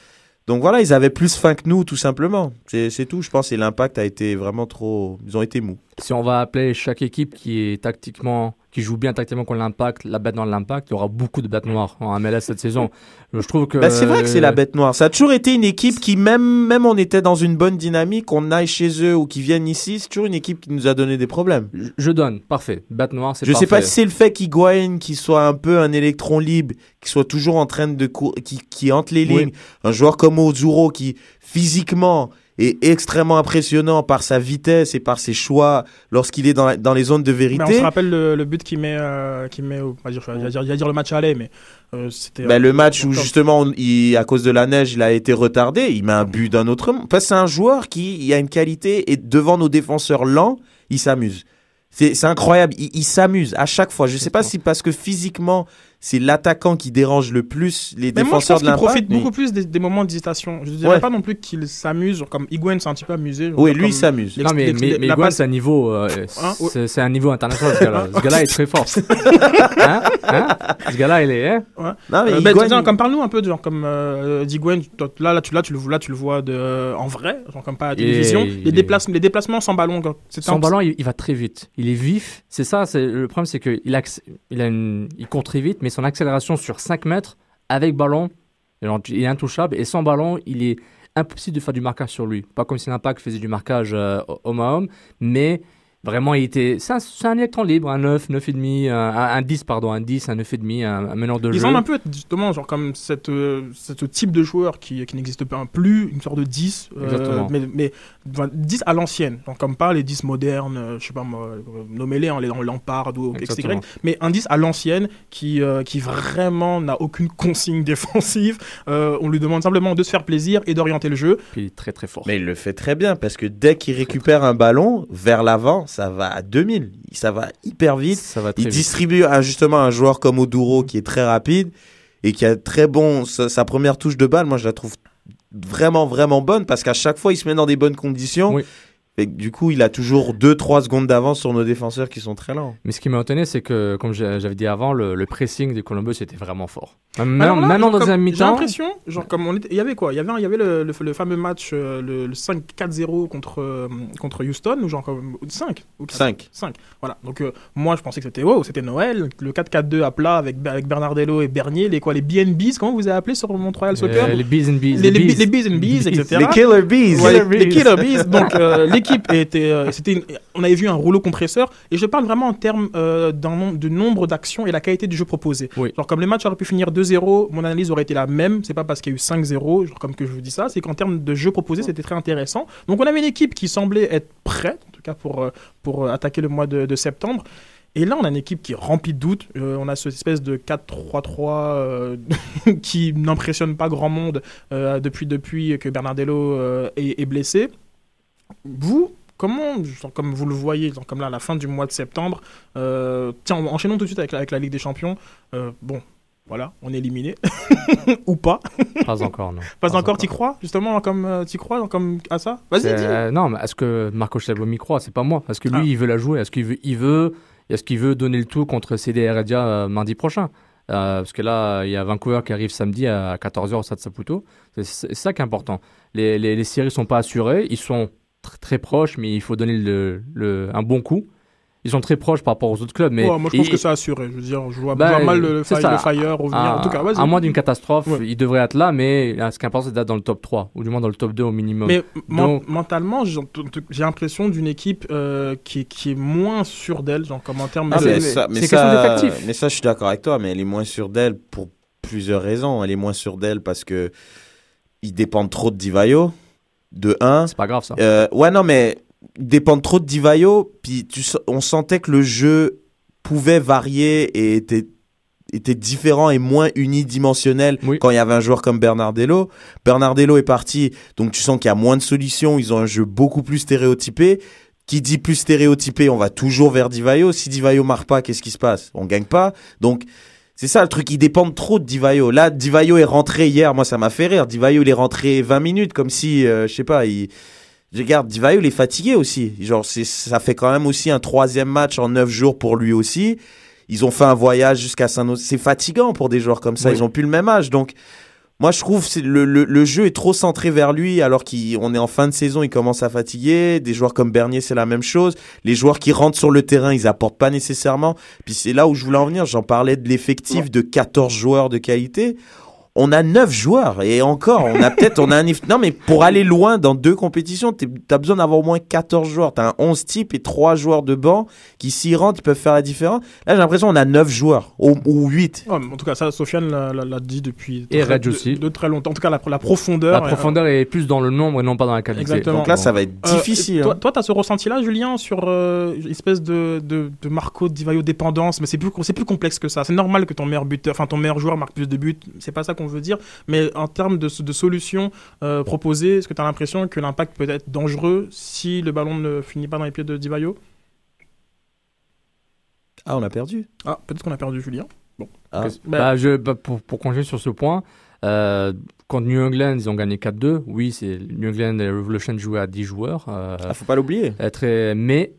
Donc voilà, ils avaient plus faim que nous, tout simplement. C'est c'est tout, je pense, et l'impact a été vraiment trop... Ils ont été mous. Si on va appeler chaque équipe qui est tactiquement, qui joue bien tactiquement contre l'impact, la bête dans l'impact, il y aura beaucoup de bêtes noires en MLS cette saison. Je trouve que. Bah, c'est vrai que c'est la bête noire. Ça a toujours été une équipe qui, même, même on était dans une bonne dynamique, qu'on aille chez eux ou qu'ils viennent ici, c'est toujours une équipe qui nous a donné des problèmes. Je, je donne, parfait. Bête noire, c'est Je sais pas si c'est le fait qu'Higuain, qui soit un peu un électron libre, qui soit toujours en train de courir, qui, qui entre les Oui. lignes, un joueur comme Ozuro qui physiquement est extrêmement impressionnant par sa vitesse et par ses choix lorsqu'il est dans, la- dans les zones de vérité. Mais on se rappelle le, le but qu'il met, euh, qu'il met on va dire, le match aller, mais euh, c'était. Ben, euh, le match où justement, on- il, à cause de la neige, il a été retardé, il met un but d'un autre. que c'est un joueur qui il a une qualité et devant nos défenseurs lents, il s'amuse. C'est incroyable, il, il s'amuse à chaque fois. Je sais pas si parce que physiquement, c'est l'attaquant qui dérange le plus les Mais moi, je défenseurs pense de l'impact. profite mais- beaucoup plus des, des moments d'hésitation. Je dirais Ouais. pas non plus qu'il s'amuse, genre comme Higuain s'est un petit peu amusé. genre Oui, lui, il s'amuse. Non, mais, mais, mais Higuain, c'est un niveau, euh, Hein, c'est un niveau international, ce gars-là. Ce gars-là est très fort. hein? Hein? Ce gars-là, il est. Hein? Ouais. Non, mais Euh, ben, tiens, comme parle-nous un peu de genre comme euh, là, là, tu, là, tu le, là, tu le vois de, en vrai, genre comme pas à la Il télévision. il les, déplacements, les déplacements sans ballon. C'est un- ballon, il, il va très vite. Il est vif. C'est ça. C'est le problème, c'est qu'il il a une, il court très vite, mais son accélération sur 5 mètres avec ballon, il est intouchable. Et sans ballon, il est impossible de faire du marquage sur lui. Pas comme si l'impact faisait du marquage euh, homme à homme, mais vraiment, il était. C'est un, c'est un électron libre, un 9, 9,5, un, un, un 10, pardon, un 10, un 9,5, un, un meneur de Ils jeu. ont un peu être justement genre comme cette, euh, cette type de joueur qui, qui n'existe pas plus, une sorte de 10, euh, Exactement. mais, mais enfin, 10 à l'ancienne, genre comme pas les 10 modernes, euh, je sais pas moi, euh, nommez-les, hein, les Lampard ou XY, Exactement. mais un 10 à l'ancienne qui, euh, qui vraiment n'a aucune consigne défensive. Euh, on lui demande simplement de se faire plaisir et d'orienter le jeu. Puis il est très très fort. Mais il le fait très bien parce que dès qu'il récupère un ballon vers l'avant, ça va à 2000. Ça va hyper vite. Ça va très il vite. distribue à, justement un joueur comme Oduro qui est très rapide et qui a très bon. Sa, sa première touche de balle, moi je la trouve vraiment vraiment bonne parce qu'à chaque fois il se met dans des bonnes conditions. Et du coup, il a toujours 2-3 secondes d'avance sur nos défenseurs qui sont très lents. Mais ce qui m'a étonné, c'est que, comme j'ai- j'avais dit avant, le, le pressing des Columbus était vraiment fort. Même, là, dans comme- un J'ai mi-temps. l'impression, genre comme on était, il y avait quoi? Il y avait, il y avait le, le- le fameux match, euh, le, le 5-4-0 contre euh, contre Houston ou genre comme 5 ou 5. 5. Voilà. Donc euh, moi je pensais que c'était wow, c'était Noël, le 4-4-2 à plat avec avec Bernardello et Bernier, les quoi? Les BNBs, comment vous avez appelé sur Montréal Soccer? Euh, les Bees and Bees. les, les, bees. les and bees, etc. Les killer bees. Ouais, Killer les, les bees. killer bees. Donc euh, l'équipe était, euh, c'était, on avait vu un rouleau compresseur. Et je parle vraiment en termes euh, de nombre d'actions et la qualité du jeu proposé. Genre comme les matchs auraient pu finir 2-0, mon analyse aurait été la même. C'est pas parce qu'il y a eu 5-0, genre comme que je vous dis ça, c'est qu'en termes de jeu proposé, c'était très intéressant. Donc on avait une équipe qui semblait être prête, en tout cas pour euh, pour attaquer le mois de, de septembre. Et là, on a une équipe qui est remplie de doutes. Euh, on a cette espèce de 4-3-3 euh, qui n'impressionne pas grand monde euh, depuis, depuis que Bernardello est, est blessé. Vous, Comment, comme vous le voyez, comme là, à la fin du mois de septembre, euh, tiens, enchaînons tout de suite avec, la- avec la Ligue des Champions. Euh, bon, voilà, on est éliminé. Ou pas. Pas encore, non. Pas, Pas encore, t'y crois, justement, comme euh, t'y crois, comme à ça? Vas-y, dis. euh, non, mais est-ce que Marco Chelboum y croit? C'est pas moi. Est-ce que lui, Ah. il veut la jouer? Est-ce qu'il veut, il veut, est-ce qu'il veut donner le tout contre CD Heredia euh, mardi prochain? Euh, Parce que là, il y a Vancouver qui arrive samedi à 14h au Stade Saputo. C'est ça qui est important. Les, les, les séries sont pas assurées. Ils sont tr- très proches, mais il faut donner le, le- un bon coup. Ils sont très proches par rapport aux autres clubs. Mais Ouais, moi, je pense et- que c'est assuré. Je veux dire, je vois, bah, je vois mal le, le, c'est fi- ça. le Fire revenir. À, en tout cas, vas-y. à moins d'une catastrophe, Ouais. il devrait être là, mais là, ce qui est important, c'est d'être dans le top 3, ou du moins dans le top 2 au minimum. Mais Donc, mentalement, j'ai l'impression d'une équipe euh, qui, est- qui est moins sûre d'elle, genre comme en termes Ah, de. mais ça, mais ça, mais ça, je suis d'accord avec toi, mais elle est moins sûre d'elle pour plusieurs raisons. Elle est moins sûre d'elle parce que ils dépendent trop de Divayo. De 1. C'est pas grave ça. ouais, non, mais ils dépendent trop de Divayo. Puis tu, on sentait que le jeu pouvait varier et était, était différent et moins unidimensionnel quand il y avait un joueur comme Bernardello. Bernardello est parti, donc tu sens qu'il y a moins de solutions. Ils ont un jeu beaucoup plus stéréotypé. Qui dit plus stéréotypé, on va toujours vers Divayo. Si Divayo marque pas, qu'est-ce qui se passe? On gagne pas. Donc c'est ça le truc, ils dépendent trop de Divayo. Là, Divayo est rentré hier, moi ça m'a fait rire. Divayo il est rentré 20 minutes comme si, euh, je sais pas, il... Je regarde, Divayo il est fatigué aussi. Genre c'est, ça fait quand même aussi un troisième match en 9 jours pour lui aussi. Ils ont fait un voyage jusqu'à saint C'est fatigant pour des joueurs comme ça. Oui. Ils ont plus le même âge. Donc moi je trouve que le, le, le jeu est trop centré vers lui alors qu'on est en fin de saison, il commence à fatiguer. Des joueurs comme Bernier c'est la même chose. Les joueurs qui rentrent sur le terrain, ils apportent pas nécessairement. Puis c'est là où je voulais en venir. J'en parlais de l'effectif de 14 joueurs de qualité. On a 9 joueurs et encore, on a peut-être, on a un non mais pour aller loin dans deux compétitions, t'as besoin d'avoir au moins 14 joueurs. T'as un 11 type et 3 joueurs de banc qui s'y rentrent, ils peuvent faire la différence. Là, j'ai l'impression qu'on a 9 joueurs ou, ou 8. Ouais, mais en tout cas, ça, Sofiane l'a- dit depuis Et très- de, aussi. de très longtemps. En tout cas, la, la profondeur. la profondeur est plus dans le nombre et non pas dans la qualité. Exactement. Donc là, ça va être Euh, difficile. toi, hein. toi, t'as ce ressenti-là, Julien, sur euh, une espèce de, de, de Marco Divayo dépendance, mais c'est plus, c'est plus complexe que ça. C'est normal que ton meilleur buteur, enfin ton meilleur joueur marque plus de buts. C'est pas ça qu'on veut dire. Mais en termes de, de solutions euh, proposées, est-ce que tu as l'impression que l'impact peut être dangereux si le ballon ne finit pas dans les pieds de Divayo Ah, on a perdu. Ah, peut-être qu'on a perdu Julien. Bon. Ah. Qu'est-ce- bah, je, bah, pour, pour continuer sur ce point, euh, contre New England, ils ont gagné 4-2. Oui, c'est New England et Revolution jouaient à 10 joueurs. Euh, Ah, faut pas l'oublier. euh, mais.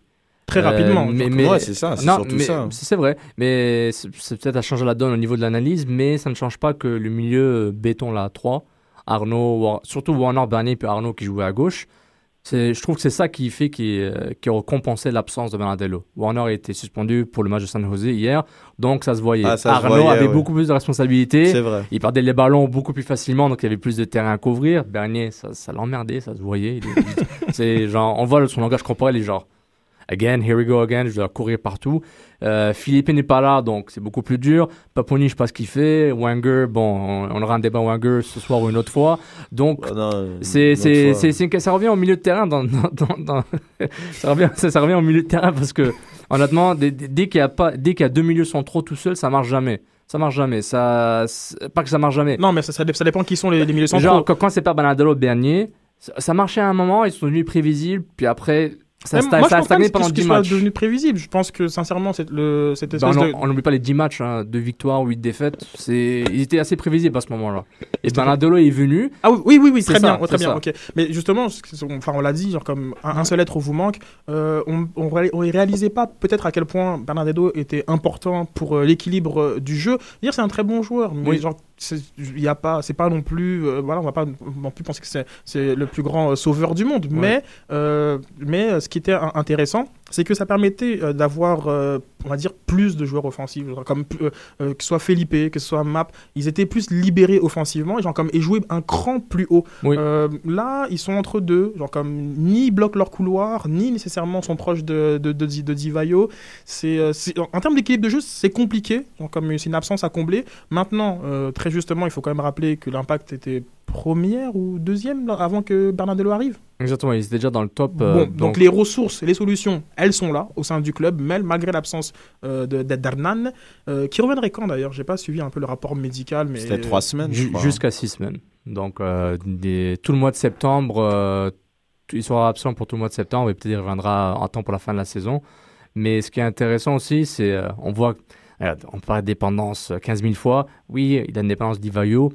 Très rapidement, mais, mais- ouais, c'est ça, c'est surtout mais ça. C'est vrai, mais c'est peut-être à changer la donne au niveau de l'analyse, mais ça ne change pas que le milieu euh, béton là, 3, Arnaud, War- surtout Warner Bernier puis Arnaud qui jouait à gauche, je trouve que c'est ça qui fait qui, euh, qui a compensé l'absence de Bernardello. Warner a été suspendu pour le match de San Jose hier, donc ça se voyait. Ah, ça se Arnaud voyait, avait ouais. beaucoup plus de responsabilités. Il perdait les ballons beaucoup plus facilement, donc il y avait plus de terrain à couvrir. Bernier, ça, ça l'emmerdait, ça se voyait. C'est genre, on voit son langage corporel, il est genre, again, here we go again, je dois courir partout. Euh, Philippe n'est pas là, donc c'est beaucoup plus dur. Paponi, je sais pas ce qu'il fait. Wenger, bon, on, on aura un débat Wenger ce soir ou une autre fois. Donc, c'est, c'est, c'est, ça revient au milieu de terrain. Dans, dans, dans- dans- ça, revient, ça, ça revient au milieu de terrain parce que, honnêtement, dès, qu'il y a pas, dès qu'il y a deux milieux centraux tout seuls, ça marche jamais. Ça marche jamais. Ça, pas que ça marche jamais. Non, mais ça, ça, dé- ça dépend qui sont les, les milieux centraux. Genre, quand, quand c'est pas Bernardello Bernier, ça, ça marchait à un moment, ils sont devenus prévisibles, puis après, ça, Même sta- moi, ça a stagné pendant qu'il 10 soit matchs. devenu prévisible. Je pense que sincèrement, c'est le, cette Bah, espèce on de. on n'oublie pas les 10 matchs, hein, 2 victoires, 8 défaites. Ils étaient assez prévisibles à ce moment-là. Et Bernardello est venu. Ah oui, oui, oui, très ça, bien, ouais, très bien, ça. ok. Mais justement, enfin, on l'a dit, genre comme un, seul être vous manque, euh, on, on réalisait pas peut-être à quel point Bernardo était important pour euh, l'équilibre euh, du jeu. Dire c'est un très bon joueur, mais Oui. genre c'est- il y a pas, c'est pas non plus, euh, voilà, on va pas non plus penser que c'est, le plus grand euh, sauveur du monde. Mais, euh, mais ce qui était in- intéressant, c'est que ça permettait euh, d'avoir, euh, on va dire, plus de joueurs offensifs, genre comme euh, que ce soit Felipe, que ce soit Map, ils étaient plus libérés offensivement, et genre comme et jouaient un cran plus haut. Là, ils sont entre deux, genre comme ni bloquent leur couloir, ni nécessairement sont proches de de, de, de Divayo. C'est, en, termes d'équilibre de jeu, c'est compliqué, genre comme c'est une absence à combler. Maintenant, très justement, il faut quand même rappeler que l'impact était première ou deuxième avant que Bernardello arrive? Exactement, ils étaient déjà dans le top. Bon, euh, donc, les ressources, les solutions, elles sont là au sein du club, mais malgré l'absence euh, de de- d'Hernan, euh, qui reviendrait quand d'ailleurs? J'ai pas suivi un peu le rapport médical, mais Ju- Jusqu'à 6 semaines. Donc, euh, des- tout le mois de septembre, euh, il sera absent pour tout le mois de septembre et peut-être il reviendra en temps pour la fin de la saison. Mais ce qui est intéressant aussi, c'est euh, on voit, on parle de dépendance euh, 15 000 fois. Oui, il a une dépendance d'Ivaio.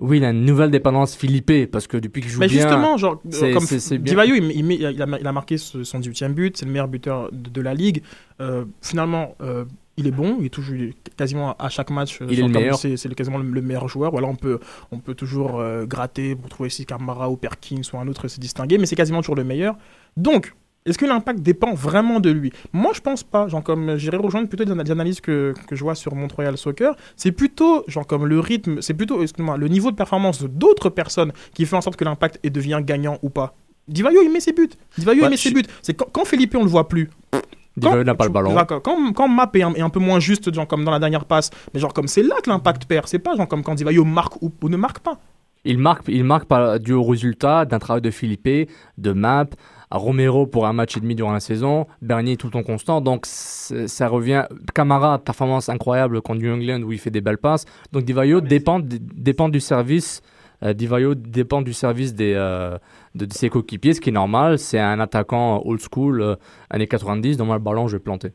Oui, il a une nouvelle dépendance Philippe parce que depuis qu'il joue Mais bien, justement, genre, euh, comme bien. Divayo, il, il met- il a, marqué son 18e but, c'est le meilleur buteur de, de la ligue. Euh, finalement, euh, il est bon, il est toujours quasiment à chaque match. Il est le meilleur. C'est quasiment le, le meilleur joueur. Voilà, on peut, on peut toujours euh, gratter pour trouver si Camara ou Perkins ou un autre se distinguer, mais c'est quasiment toujours le meilleur. Donc, est-ce que l'impact dépend vraiment de lui? Moi, je pense pas. Genre, comme j'irai rejoindre plutôt des ana- des analyses que, que je vois sur Montreal Soccer, c'est plutôt, genre, comme le rythme, c'est plutôt, excuse-moi, le niveau de performance d'autres personnes qui fait en sorte que l'impact devient gagnant ou pas. Divayo, il met ses buts. Divayo, Ouais, il met ses buts. C'est quand, quand Philippe, on le voit plus. Divayo n'a pas le ballon. Quand, quand Map est un, est un peu moins juste, genre comme dans la dernière passe, mais genre comme c'est là que l'impact perd. C'est pas genre comme quand Divayo marque ou, ou ne marque pas. Il marque, il marque par, dû au résultat d'un travail de Philippe, de Map, Romero pour un match et demi durant la saison, Bernier tout le temps constant. Donc ça revient. Camara, performance incroyable contre New England où il fait des belles passes. Donc Divayo dépend, dépend du service. euh, Divayo dépend du service des, euh, de, de ses coéquipiers, ce qui est normal. C'est un attaquant old school, euh, années 90. Dans le ballon, je vais planter.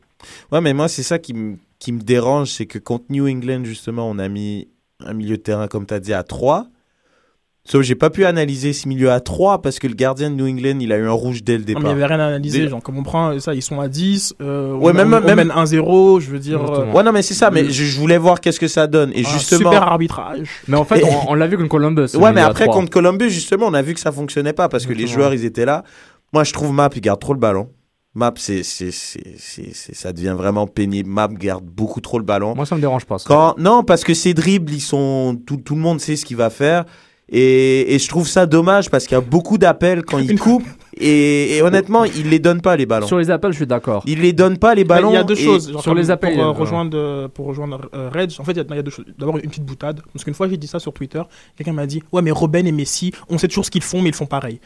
Ouais, mais moi, c'est ça qui, qui me dérange, c'est que contre New England, justement, on a mis un milieu de terrain, comme tu as dit, à 3. Sauf que j'ai pas pu analyser ce milieu à 3 parce que le gardien de New England, il a eu un rouge dès le Non, départ. mais il n'y avait rien à analyser. Dès- Genre, comme on prend ça, ils sont à 10. euh, Ouais, on, même- on- on même- mène 1-0. Je veux dire. euh, Ouais, non, mais c'est ça, mais je, je voulais voir qu'est-ce que ça donne. Et un justement. Super arbitrage. Mais en fait, Et- on, on l'a vu contre Columbus. Ouais, mais après, contre Columbus, justement, on a vu que ça fonctionnait pas parce que les joueurs, ils étaient là. Moi, je trouve Map, il garde trop le ballon. Map, c'est, c'est, c'est, c'est- c'est- ça devient vraiment pénible. Map garde beaucoup trop le ballon. Moi, ça me dérange pas. ça. Quand, non, parce que ses dribbles, ils sont, tout, tout le monde sait ce qu'il va faire. Et, et je trouve ça dommage parce qu'il y a beaucoup d'appels quand il coupe. Et, et honnêtement, il les donne pas, les ballons. Sur les appels, je suis d'accord. Il les donne pas, les ballons. Il y a deux choses. genre sur les appels, Pour, euh, euh, rejoindre, euh, pour rejoindre euh, Reg, en fait, il y a- il y, a deux choses. D'abord, une petite boutade. Parce qu'une fois, j'ai dit ça sur Twitter. Quelqu'un m'a dit Ouais, mais Robben et Messi, on sait toujours ce qu'ils font, mais ils font pareil.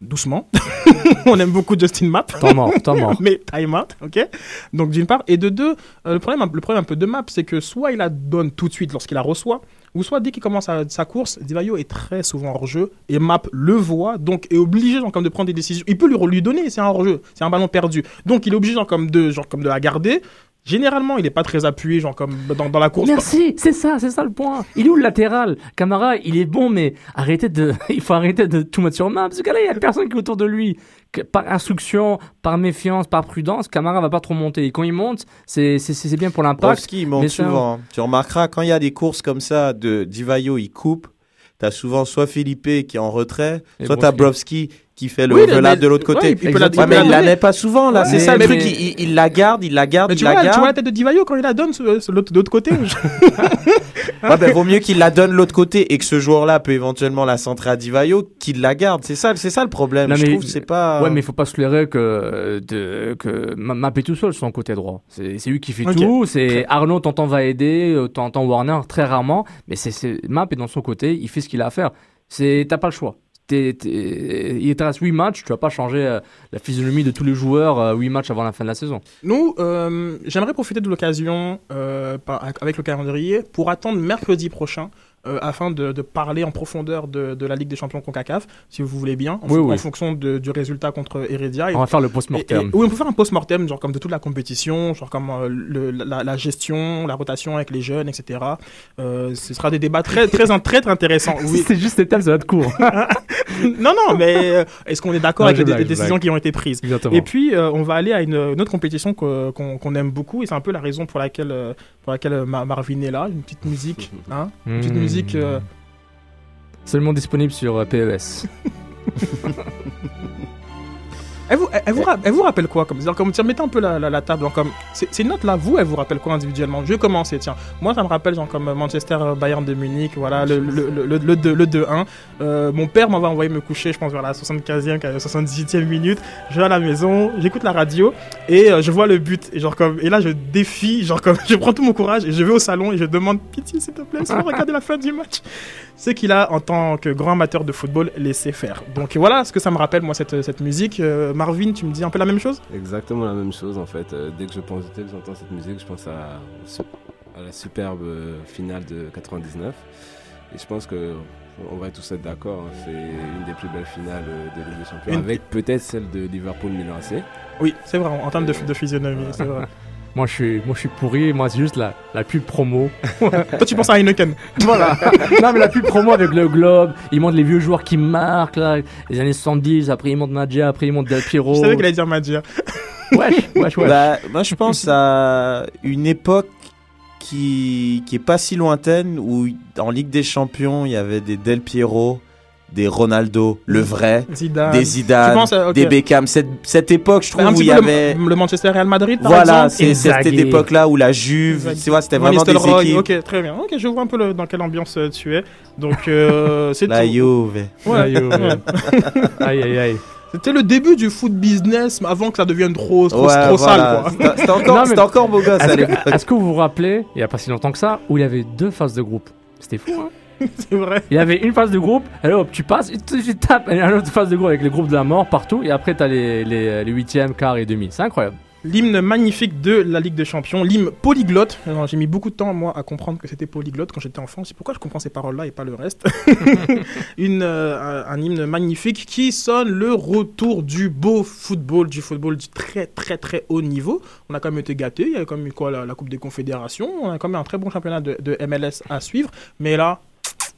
Doucement. on aime beaucoup Justin Map. Temps mort, temps mort. mais time out, ok Donc, d'une part. Et de deux, euh, le, problème, le problème un peu de Map, c'est que soit il la donne tout de suite lorsqu'il la reçoit, ou soit dès qu'il commence sa, course, Divayo est très souvent hors jeu et Map le voit, donc est obligé genre, comme de prendre des décisions. Il peut lui, lui donner, c'est un hors jeu, c'est un ballon perdu. Donc il est obligé genre, comme de, genre, comme de la garder. Généralement, il n'est pas très appuyé, genre comme dans, dans la course. Merci, c'est ça, c'est ça le point. Il est où le latéral? Camara, il est bon, mais arrêtez de, il faut arrêter de tout mettre sur main. Ce gars-là, il y a personne qui est autour de lui. Par instruction, par méfiance, par prudence, Camara va pas trop monter. Et quand il monte, c'est bien pour l'impact. Brovski, il monte ça- souvent. hein. Tu remarqueras, quand il y a des courses comme ça, de Divayo, il coupe. T'as souvent soit Felipe qui est en retrait, Et soit t'as Brovski. Qui fait le Oui, overlap de l'autre ouais, côté. il la- Ouais, mais la il la donner. met pas souvent, là. Ouais, c'est ça le truc. Il, la garde, il la garde, Mais il tu la vois, tu garde. vois la tête de Divayo quand il la donne sur, sur l'autre de l'autre côté Ouais, ben, vaut mieux qu'il la donne l'autre côté et que ce joueur-là peut éventuellement la centrer à Divayo qu'il la garde. C'est ça, c'est ça le problème. Non, Je mais- trouve c'est pas. Ouais, mais faut pas se leurrer que, de, que Ma- Map est tout seul sur son côté droit. C'est lui qui fait tout. C'est Arnaud, t'entends, va aider, euh, t'entends Warner, très rarement. Mais c'est- Map est dans son côté, il fait ce qu'il a à faire. C'est- T'as pas le choix. Il te reste 8 matchs, tu vas pas changer euh, la physionomie de tous les joueurs euh, 8 matchs avant la fin de la saison. Nous, euh, j'aimerais profiter de l'occasion euh, avec le calendrier pour attendre mercredi prochain euh, afin de, de parler en profondeur de, de la Ligue des Champions CONCACAF, si vous voulez bien, en, Oui, fon- oui. en fonction de- du résultat contre Heredia. Et- On va faire le post-mortem. Oui, on peut faire un post-mortem, genre comme de toute la compétition, genre comme euh, le- la, la gestion, la rotation avec les jeunes, etc. Euh, ce sera des débats très, très, très, très intéressants. Oui. C'est juste ces thèmes, ça va être court. non, non, mais est-ce qu'on est d'accord avec les, les décisions qui ont été prises? Exactement. Et puis, on va aller à une, une autre compétition qu'on aime beaucoup, et c'est un peu la raison pour laquelle, pour laquelle Ma- Marvin est là, une petite musique, hein, une petite Hmm. Euh, Seulement disponible sur euh, PES. Elle vous, elle, elle vous, ra- elle vous rappelle quoi comme, comme tiens, mettez un peu la, la, la table. genre, comme, ces, notes-là, vous, elles vous rappellent quoi individuellement? Je vais commencer, tiens. Moi, ça me rappelle genre, comme Manchester euh, Bayern de Munich, voilà, le, le, le, le, le 2 le 2-1. Euh, mon père m'avait envoyé me coucher, je pense, vers la 75e, 78e minute. Je vais à la maison, j'écoute la radio et euh, je vois le but. Et, genre, comme, et là, je défie, genre, comme, je prends tout mon courage et je vais au salon et je demande pitié, s'il te plaît, regarder la fin du match. C'est qu'il a, en tant que grand amateur de football, laissé faire. Donc voilà ce que ça me rappelle, moi, cette, cette musique. Euh, Marvin, tu me dis un peu la même chose? Exactement la même chose en fait. Euh, dès que je pense, dès que j'entends cette musique, je pense à, la superbe euh, finale de 99. Et je pense que on va tous être d'accord, hein, c'est une des plus belles finales euh, de Ligue des Champions, Une- avec peut-être celle de Liverpool-Milan AC. Oui, c'est vrai, en termes de, de physionomie, c'est vrai. Moi, je suis, moi, je suis pourri. Moi, c'est juste la, la pub promo. Toi, tu penses à Heineken. Voilà. non, mais la pub promo avec le globe. Ils montrent les vieux joueurs qui marquent, là. Les années 70. Après, ils montrent Magia. Après, ils montrent Del Piero. Je savais qu'il allait dire Magia. Wesh, wesh, wesh. Bah, moi, je pense à une époque qui, qui est pas si lointaine où en Ligue des Champions, il y avait des Del Piero, des Ronaldo, le vrai, Zidane. des Zidane, penses ok. des Beckham. Cette, cette époque, je trouve, un où il y avait. le, le Manchester Real Madrid, par Voilà, exemple. c'est cette époque-là où la Juve, tu vois, c'était vraiment des Nistelrooy, équipes. Ok, très bien. Ok, je vois un peu le- dans quelle ambiance euh, tu es. Donc, euh, c'est La tout. Juve. Ouais. La Juve. Ouais. Aïe, aïe, aïe. C'était le début du foot business, mais avant que ça devienne trop, trop, Ouais, trop voilà. sale, quoi. C'était- encore- mais- c'était encore beau gosse Est-ce que- que vous vous rappelez, il n'y a pas si longtemps que ça, où il y avait deux phases de groupe? C'était fou, hein C'est vrai. Il y avait une phase de groupe, et hop, tu passes, tu, tu tapes, et une autre phase de groupe avec les groupes de la mort partout, et après, tu as les, les, les huitièmes, quarts et demi. C'est incroyable. L'hymne magnifique de la Ligue des Champions, l'hymne polyglotte. Alors, J'ai mis beaucoup de temps, moi, à comprendre que c'était polyglotte quand j'étais enfant. C'est pourquoi je comprends ces paroles-là et pas le reste. Une, euh, un, un hymne magnifique qui sonne le retour du beau football, du football du très, très, très haut niveau. On a quand même été gâtés. Il y a quand même eu quoi, la, la Coupe des Confédérations. On a quand même un très bon championnat de, de MLS à suivre. Mais là,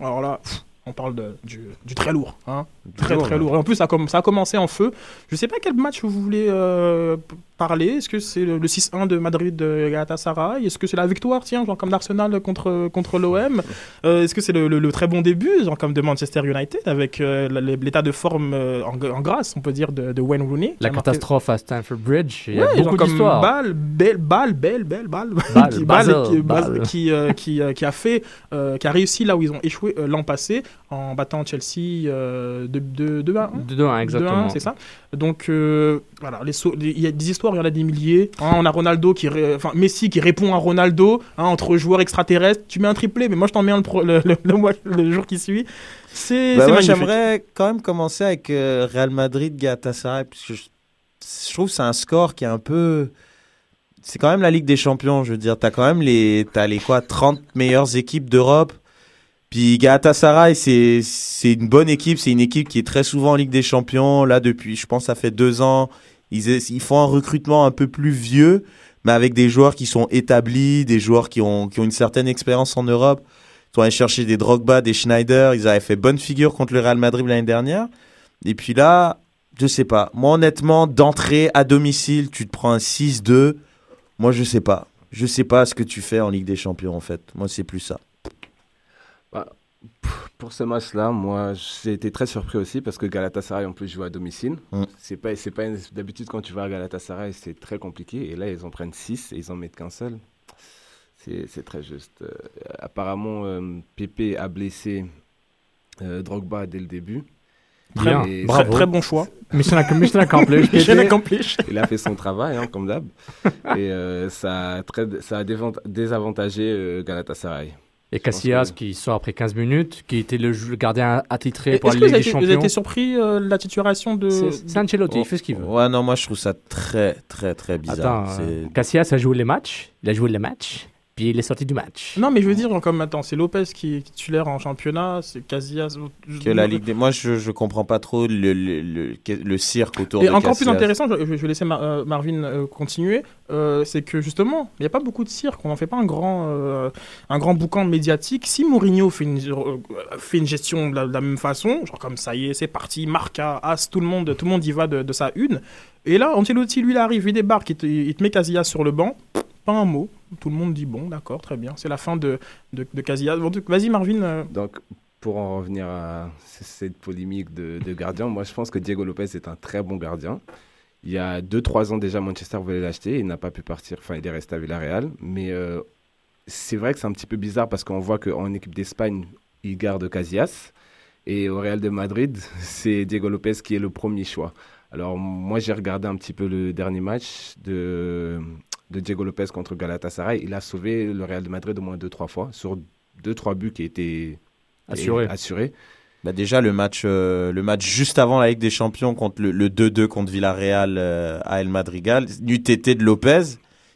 alors là, pff, on parle de- du, du très lourd. Hein très, très lourd. Et en plus, ça a, comm- ça a commencé en feu. Je sais pas quel match vous voulez euh, parler? Est-ce que c'est le, le 6-1 de Madrid de Galatasaray? Est-ce que c'est la victoire, tiens, genre comme d'Arsenal contre, contre l'OM Euh, Est-ce que c'est le, le- le très bon début, genre comme de Manchester United, avec euh, l'état de forme euh, en, en grâce, on peut dire, de, de Wayne Rooney? La marqué- catastrophe à Stamford Bridge, il y a Ouais, beaucoup d'histoires. Balle, belle, balle, belle, belle, balle, qui, Basel, qui, Balle. qui, euh, qui, euh, qui a fait, euh, qui a réussi là où ils ont échoué euh, l'an passé en battant Chelsea euh, de 2 2 1 De 2-1, exactement. c'est ça. Donc euh, voilà, il y a des histoires, il y en a des milliers. Hein, on a Ronaldo qui, ré- enfin Messi qui répond à Ronaldo hein, entre joueurs extraterrestres. Tu mets un triplé, mais moi je t'en mets un le, pro- le, le- le mois- le jour qui suit. C'est Bah, j'aimerais quand même commencer avec euh, Real Madrid Galatasaray parce que je, je trouve que c'est un score qui est un peu c'est quand même la Ligue des Champions, je veux dire, t'as quand même les t'as les quoi 30 meilleures équipes d'Europe. Puis Galatasaray, c'est c'est une bonne équipe, c'est une équipe qui est très souvent en Ligue des Champions. Là depuis, je pense, ça fait deux ans, ils font un recrutement un peu plus vieux, mais avec des joueurs qui sont établis, des joueurs qui ont une certaine expérience en Europe. Ils sont allés chercher des Drogba, des Schneider. Ils avaient fait bonne figure contre le Real Madrid l'année dernière. Et puis là, je sais pas. Moi, honnêtement, d'entrée à domicile, tu te prends un 6-2. Moi, je sais pas. Je sais pas ce que tu fais en Ligue des Champions, en fait. Moi, c'est plus ça. Bah, pour ce match-là, moi, j'ai été très surpris aussi parce que Galatasaray en plus joue à domicile. Mm. C'est pas, c'est pas une- d'habitude quand tu vas à Galatasaray, c'est très compliqué. Et là, ils en prennent 6 et ils en mettent qu'un seul. C'est, très juste. Euh, apparemment, euh, Pépé a blessé euh, Drogba dès le début. Bien, Et- bravo. Très bon choix. Mission, ac- mission accomplished. Mission Pépé. accomplished. Il a fait son travail, hein, comme d'hab. Et euh, ça, a très, ça a désavantagé euh, Galatasaray. Et Casillas qui sort après 15 minutes, qui était le, gardien attitré pour la que vous Ligue avez, des été, vous avez Champions. été surpris euh, de la titularisation de. C'est c'est Ancelotti, il fait ce qu'il veut. Ouais, non, moi, je trouve ça très, très, très bizarre. Attends, euh, Casillas a joué les matchs, il a joué les matchs, puis il est sorti du match. Non, mais je veux dire, comme attends, c'est Lopez qui est titulaire en championnat, c'est Casillas. que la Ligue des... Moi, je, je comprends pas trop le, le, le, le cirque autour Et de encore plus intéressant, je, je vais laisser Mar- euh, Marvin euh, continuer, euh, c'est que justement, il n'y a pas beaucoup de cirque, on n'en fait pas un grand, euh, un grand boucan médiatique. Si Mourinho fait une, euh, fait une gestion de la, de la même façon, genre comme ça y est, c'est parti, Marca, As, tout le monde, tout le monde y va de, de sa une. Et là, Ancelotti, lui, il arrive, il débarque, il te, il te met Casillas sur le banc, pas un mot. Tout le monde dit bon, d'accord, très bien, c'est la fin de, de, Casillas. Vas-y, Marvin. euh, Donc, pour en revenir à cette polémique de, de gardien, moi je pense que Diego Lopez est un très bon gardien. Il y a 2-3 ans déjà, Manchester voulait l'acheter. Il n'a pas pu partir. Enfin, il est resté à Villarreal. Mais euh, c'est vrai que c'est un petit peu bizarre parce qu'on voit qu'en équipe d'Espagne, il garde Casillas. Et au Real de Madrid, c'est Diego Lopez qui est le premier choix. Alors, moi, j'ai regardé un petit peu le dernier match de, de Diego Lopez contre Galatasaray. Il a sauvé le Real de Madrid au moins 2-3 fois sur 2-3 buts qui étaient Assuré. assurés. Bah déjà le match euh, le match juste avant la Ligue des Champions contre le le 2-2 contre Villarreal euh, à El Madrigal, n'eût été de Lopez,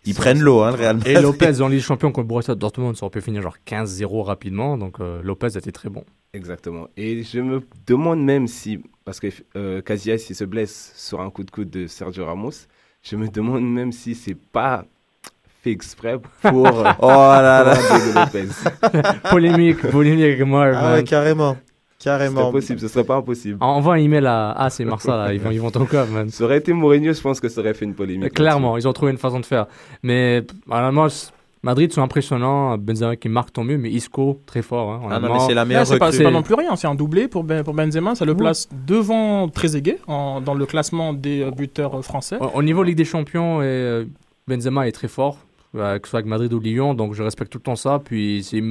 Ils prennent l'eau, hein, le Real Et Madrid. Lopez en Ligue des Champions contre Borussia Dortmund, ça aurait pu finir genre 15-0 rapidement. Donc euh, Lopez a été très bon. Exactement. Et je me demande même si, parce que euh, Casillas, il se blesse sur un coup de coude de Sergio Ramos, je me demande même si c'est pas fait exprès pour. euh, Oh là là. Lopez. polémique, polémique Marv. Ah ouais, carrément. Carrément. C'est possible, ce serait pas impossible. Envoie un email à Ah, c'est Marsa, là. Ils vont, ils vont ton club, man. Ça aurait été Mourinho, je pense que ça aurait fait une polémique. Clairement, ils ont trouvé une façon de faire. Mais honnêtement, c- Madrid sont impressionnants. Benzema qui marque tant mieux, mais Isco très fort. Hein, Ah c'est la meilleure c'est pas, pas non plus rien, c'est un doublé pour, Ben- pour Benzema, ça le Oui. place devant Trezeguet en- dans le classement des euh, buteurs euh, français. Au, au niveau Ligue des Champions, et, euh, Benzema est très fort, que ce soit avec Madrid ou Lyon, donc je respecte tout le temps ça. Puis c'est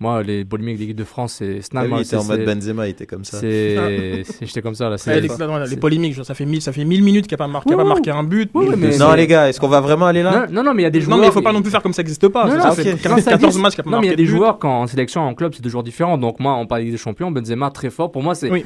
moi, les polémiques de l'équipe de France, c'est c'est Ah oui, il était en c'est- mode Benzema, il était comme ça. c'est- c'est- J'étais comme ça là. Ouais, les, non, les c'est- polémiques, genre, ça fait mille, ça fait mille minutes qu'il n'a pas, marqué, qu'il a pas marqué un but. Oui, oui, mais Non, les gars, est-ce qu'on va vraiment aller là? Non, non, non, mais il y a des joueurs. Non, mais il faut pas non plus faire comme ça n'existe pas. Non, ça non, fait ok. 15 14 matchs qu'il a pas Non, mais il y a marqué des but. joueurs quand en sélection, en club, c'est toujours différent. Donc moi, on parle de Ligue des Champions, Benzema très fort. Pour moi, c'est Oui,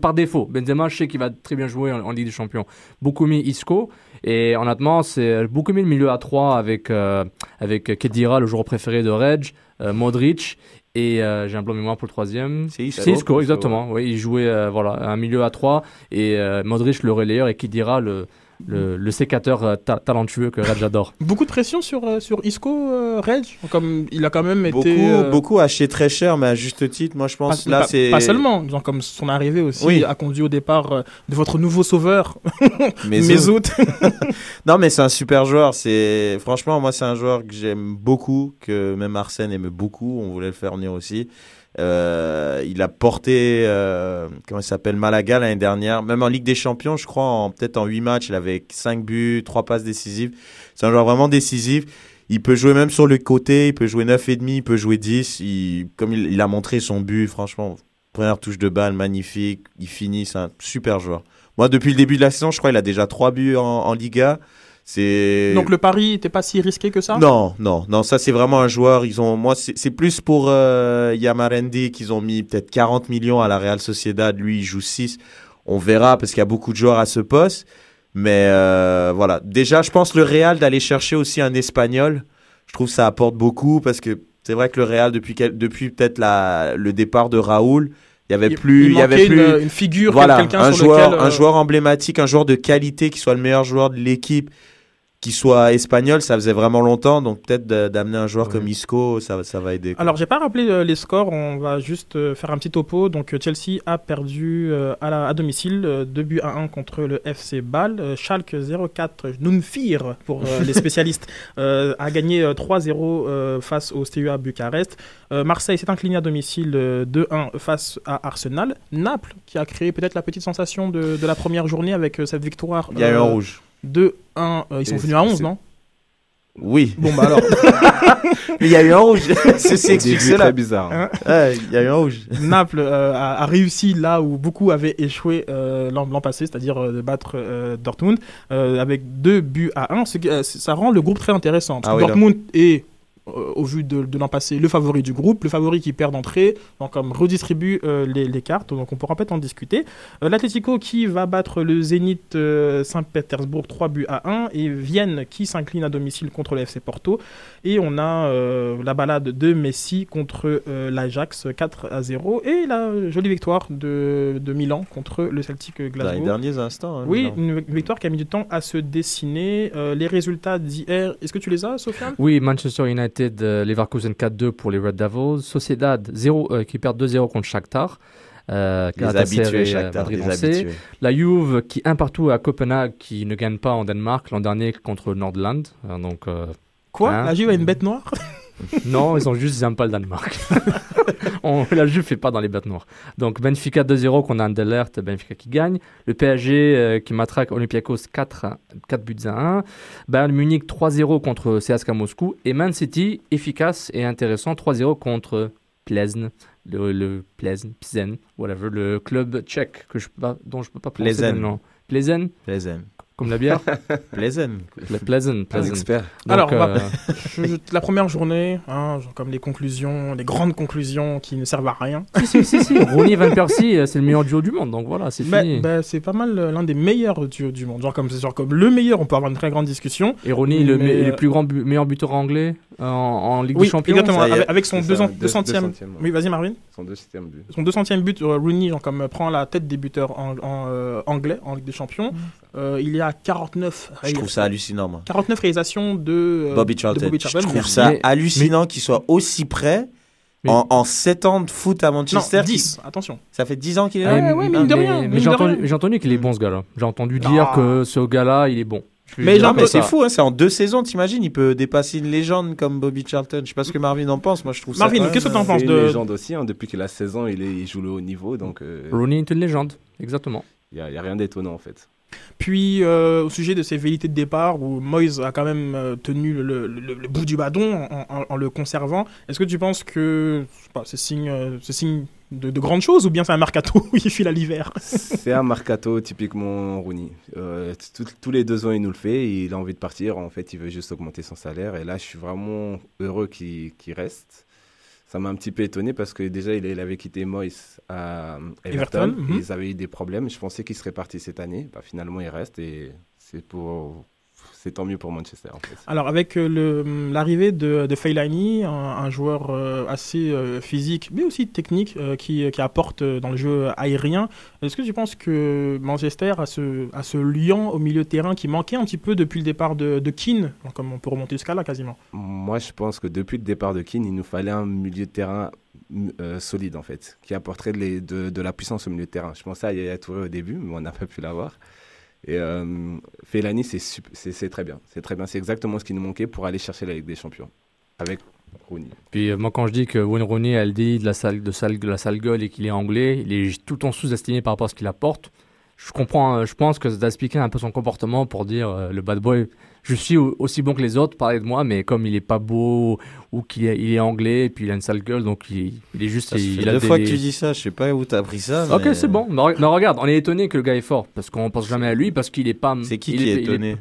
par défaut. Benzema, je sais qu'il va très bien jouer en, en Ligue des Champions. Beaucoup mis Isco et honnêtement, c'est beaucoup mis le milieu à 3 avec euh, avec Kedira, le joueur préféré de Reg, Modric. Et euh, j'ai un blanc de mémoire pour le troisième. C'est Isco. Exactement. Oui, il jouait euh, voilà, un milieu à 3 et euh, Modric le relayeur et Kedira le, le, le sécateur euh, ta- talentueux que Reg adore. Beaucoup de pression sur, euh, sur Isco, euh, Reg. Comme il a quand même Beaucoup, été. euh, beaucoup acheté très cher, mais à juste titre, moi je Pas, pense là pas- c'est. pas seulement, genre, comme son arrivée aussi Oui. a conduit au départ de votre nouveau sauveur, Mesut. Mesut. non, mais c'est un super joueur. C'est franchement, moi, c'est un joueur que j'aime beaucoup, que même Arsène aime beaucoup. On voulait le faire venir aussi. Euh, il a porté, euh, comment il s'appelle, Malaga l'année dernière. Même en Ligue des Champions, je crois, en peut-être en 8 matchs, il avait 5 buts, 3 passes décisives. C'est un joueur vraiment décisif. Il peut jouer même sur le côté, il peut jouer 9,5, il peut jouer 10. Il, comme il, a montré son but, franchement, première touche de balle, magnifique. Il finit, c'est un super joueur. Moi, depuis le début de la saison, je crois qu'il a déjà 3 buts en Liga. C'est Donc le pari n'était pas si risqué que ça? Non, non, non, ça c'est vraiment un joueur. Ils ont, moi, c'est plus pour euh, Yamarendi qu'ils ont mis peut-être 40 millions à la Real Sociedad. Lui, il joue 6. On verra parce qu'il y a beaucoup de joueurs à ce poste. Mais euh, voilà, déjà, je pense le Real d'aller chercher aussi un Espagnol. Je trouve que ça apporte beaucoup parce que c'est vrai que le Real depuis depuis peut-être le départ de Raoul, il y avait plus, il il y avait plus une- une figure, voilà, un sur joueur, lequel, euh, un joueur emblématique, un joueur de qualité qui soit le meilleur joueur de l'équipe, qui soit espagnol, ça faisait vraiment longtemps. Donc peut-être d'amener un joueur comme Isco, ça, ça va aider. quoi. Alors, j'ai pas rappelé euh, les scores, on va juste euh, faire un petit topo. Donc, euh, Chelsea a perdu euh, à, la- à domicile 2 buts à 1 contre le FC Bâle. Schalke 04, Nunfir pour les spécialistes, a gagné euh, 3-0 euh, face au STUA Bucarest. Marseille s'est incliné à domicile euh, 2-1 face à Arsenal. Naples, qui a créé peut-être la petite sensation de, de la première journée avec cette victoire. Il y a eu un rouge. 2-1, euh, ils sont venus à 11, c'est- non Oui. Bon, bah alors. Mais il y a eu un rouge. Ceci explique cela. très bizarre. Hein Ouais, il y a eu un rouge. Naples euh, a, a réussi là où beaucoup avaient échoué euh, l'an passé, c'est-à-dire euh, de battre euh, Dortmund euh, avec deux buts à un. Ce qui- euh, ça rend le groupe très intéressant. Parce Ah que oui, là. Dortmund est, au vu de, de l'an passé, le favori du groupe, le favori qui perd d'entrée, donc comme redistribue euh, les, les cartes, donc on pourra peut-être en discuter. Euh, L'Atlético qui va battre le Zénith euh, Saint-Pétersbourg 3 buts à 1 et Vienne qui s'incline à domicile contre le FC Porto. Et on a euh, la balade de Messi contre euh, l'Ajax 4 à 0 et la jolie victoire de, de Milan contre le Celtic Dans Glasgow. les derniers instants. hein, Oui, Milan. une victoire qui a mis du temps à se dessiner. Euh, les résultats d'hier, est-ce que tu les as, Sofiane? Oui, Manchester United, euh, Leverkusen 4-2 pour les Red Devils. Sociedad 0, euh, qui perd 2-0 contre Shakhtar. Euh, Les habitués, euh, Shakhtar, les habitués. La Juve qui 1 partout à Copenhague, qui ne gagne pas en Danemark l'an dernier contre Nordland. Euh, donc, euh, Quoi? hein. La Juve a une bête noire? Non, ils ont juste, ils n'aiment pas le Danemark. On- la Juve fait pas dans les bêtes noires. Donc Benfica 2-0 qu'on a Anderlecht, Benfica qui gagne. Le PSG euh, qui matraque Olympiakos 4, 4 buts à 1. Bayern Munich 3-0 contre CSKA Moscou. Et Man City, efficace et intéressant, 3-0 contre Plzen. Le, le Plzen, whatever, le club tchèque que je peux pas, dont je peux pas prononcer Plzen. le nom. Comme la bière Pleasant. Le pleasant, pleasant. expert. Donc, Alors, on va- euh, je- je- la première journée, hein, genre comme les conclusions, les grandes conclusions qui ne servent à rien. si, si, si, si. Rooney et Van Persie, euh, c'est le meilleur duo du monde, donc voilà, c'est Bah, fini. bah, c'est pas mal euh, l'un des meilleurs duos du monde. Genre comme, genre comme le meilleur, on peut avoir une très grande discussion. Et Rooney, le, Mais, euh, le plus grand bu- meilleur buteur anglais euh, en, en Ligue Oui, des Champions. exactement. Ça y est, Avec, avec son c'est 200 ça, deux- 200e. 200e, ouais. Oui, vas-y, Marvin. Son 200e but. Son 200e but, euh, Rooney, genre, comme, euh, prend la tête des buteurs en, en, euh, anglais en Ligue des Champions. Euh, il y a 49, Je trouve ça hallucinant, moi. 49 réalisations de, euh, Bobby de Charlton. Bobby Je Charlton. trouve Merci. ça Mais- hallucinant qu'il soit aussi près en, en 7 ans de foot à Manchester. Non, qui- 10, attention. Ça fait 10 ans qu'il est là. mais- ouais, mais, mine de rien, mais mine j'ai entendu, qu'il est bon ce gars-là. J'ai entendu Ah. dire que ce gars-là, il est bon. Je Mais je c'est fou, hein, c'est en deux saisons, t'imagines, il peut dépasser une légende comme Bobby Charlton. Je sais pas ce que Marvin en pense, moi je trouve Marvin, ça. qu'est-ce que t'en penses C'est de- une légende aussi, hein, depuis qu'il a 16 ans, il, est, il joue le haut niveau, donc euh, Rooney est une légende, exactement. il n'y a, il y a rien d'étonnant en fait. Puis, euh, au sujet de ses velléités de départ, où Moyes a quand même euh, tenu le, bout du bâton en, le conservant, est-ce que tu penses que c'est signe, euh, c'est signe de, de grandes choses ou bien c'est un mercato où il file à l'hiver? C'est un mercato typiquement Rooney. Tout- tous les deux ans, il nous le fait. il a envie de partir. En fait, il veut juste augmenter son salaire. Et là, je suis vraiment heureux qu'il reste. Ça m'a un petit peu étonné parce que déjà, il, il avait quitté Moyes à Everton. Everton, mhm. Ils avaient eu des problèmes. Je pensais qu'il serait parti cette année. Bah, finalement, il reste et c'est pour. C'est tant mieux pour Manchester en fait. Alors, avec euh, le- l'arrivée de, de Fellaini, un, un joueur euh, assez euh, physique, mais aussi technique, qui, qui apporte dans le jeu aérien, est-ce que tu penses que Manchester a ce, a ce lien au milieu de terrain qui manquait un petit peu depuis le départ de, de Keane, comme on peut remonter jusqu'à là quasiment? Moi, je pense que depuis le départ de Keane, il nous fallait un milieu de terrain euh, solide, en fait, qui apporterait de- de la puissance au milieu de terrain. Je pensais à Yaya Touré au début, mais on n'a pas pu l'avoir. Et euh, Fellaini, c'est très bien. C'est très bien. C'est exactement ce qui nous manquait pour aller chercher la Ligue des Champions avec Rooney. Puis euh, moi, quand je dis que Wayne Rooney, elle dit de la sale, de sale, de la sale gueule et qu'il est anglais, il est tout en sous-estimé par rapport à ce qu'il apporte. Je comprends, euh, je pense que ça doit un peu son comportement pour dire euh, le bad boy, je suis au- aussi bon que les autres, parlez de moi, mais comme il est pas beau ou qu'il est, il est anglais et puis il a une sale gueule, donc il, il est juste. Ça il, il a deux des- fois que tu dis ça, je sais pas où t'as appris ça. Ok, mais- c'est bon. Mais re- mais regarde, on est étonné que le gars est fort parce qu'on pense jamais à lui parce qu'il est pas. C'est qui il qui est étonné?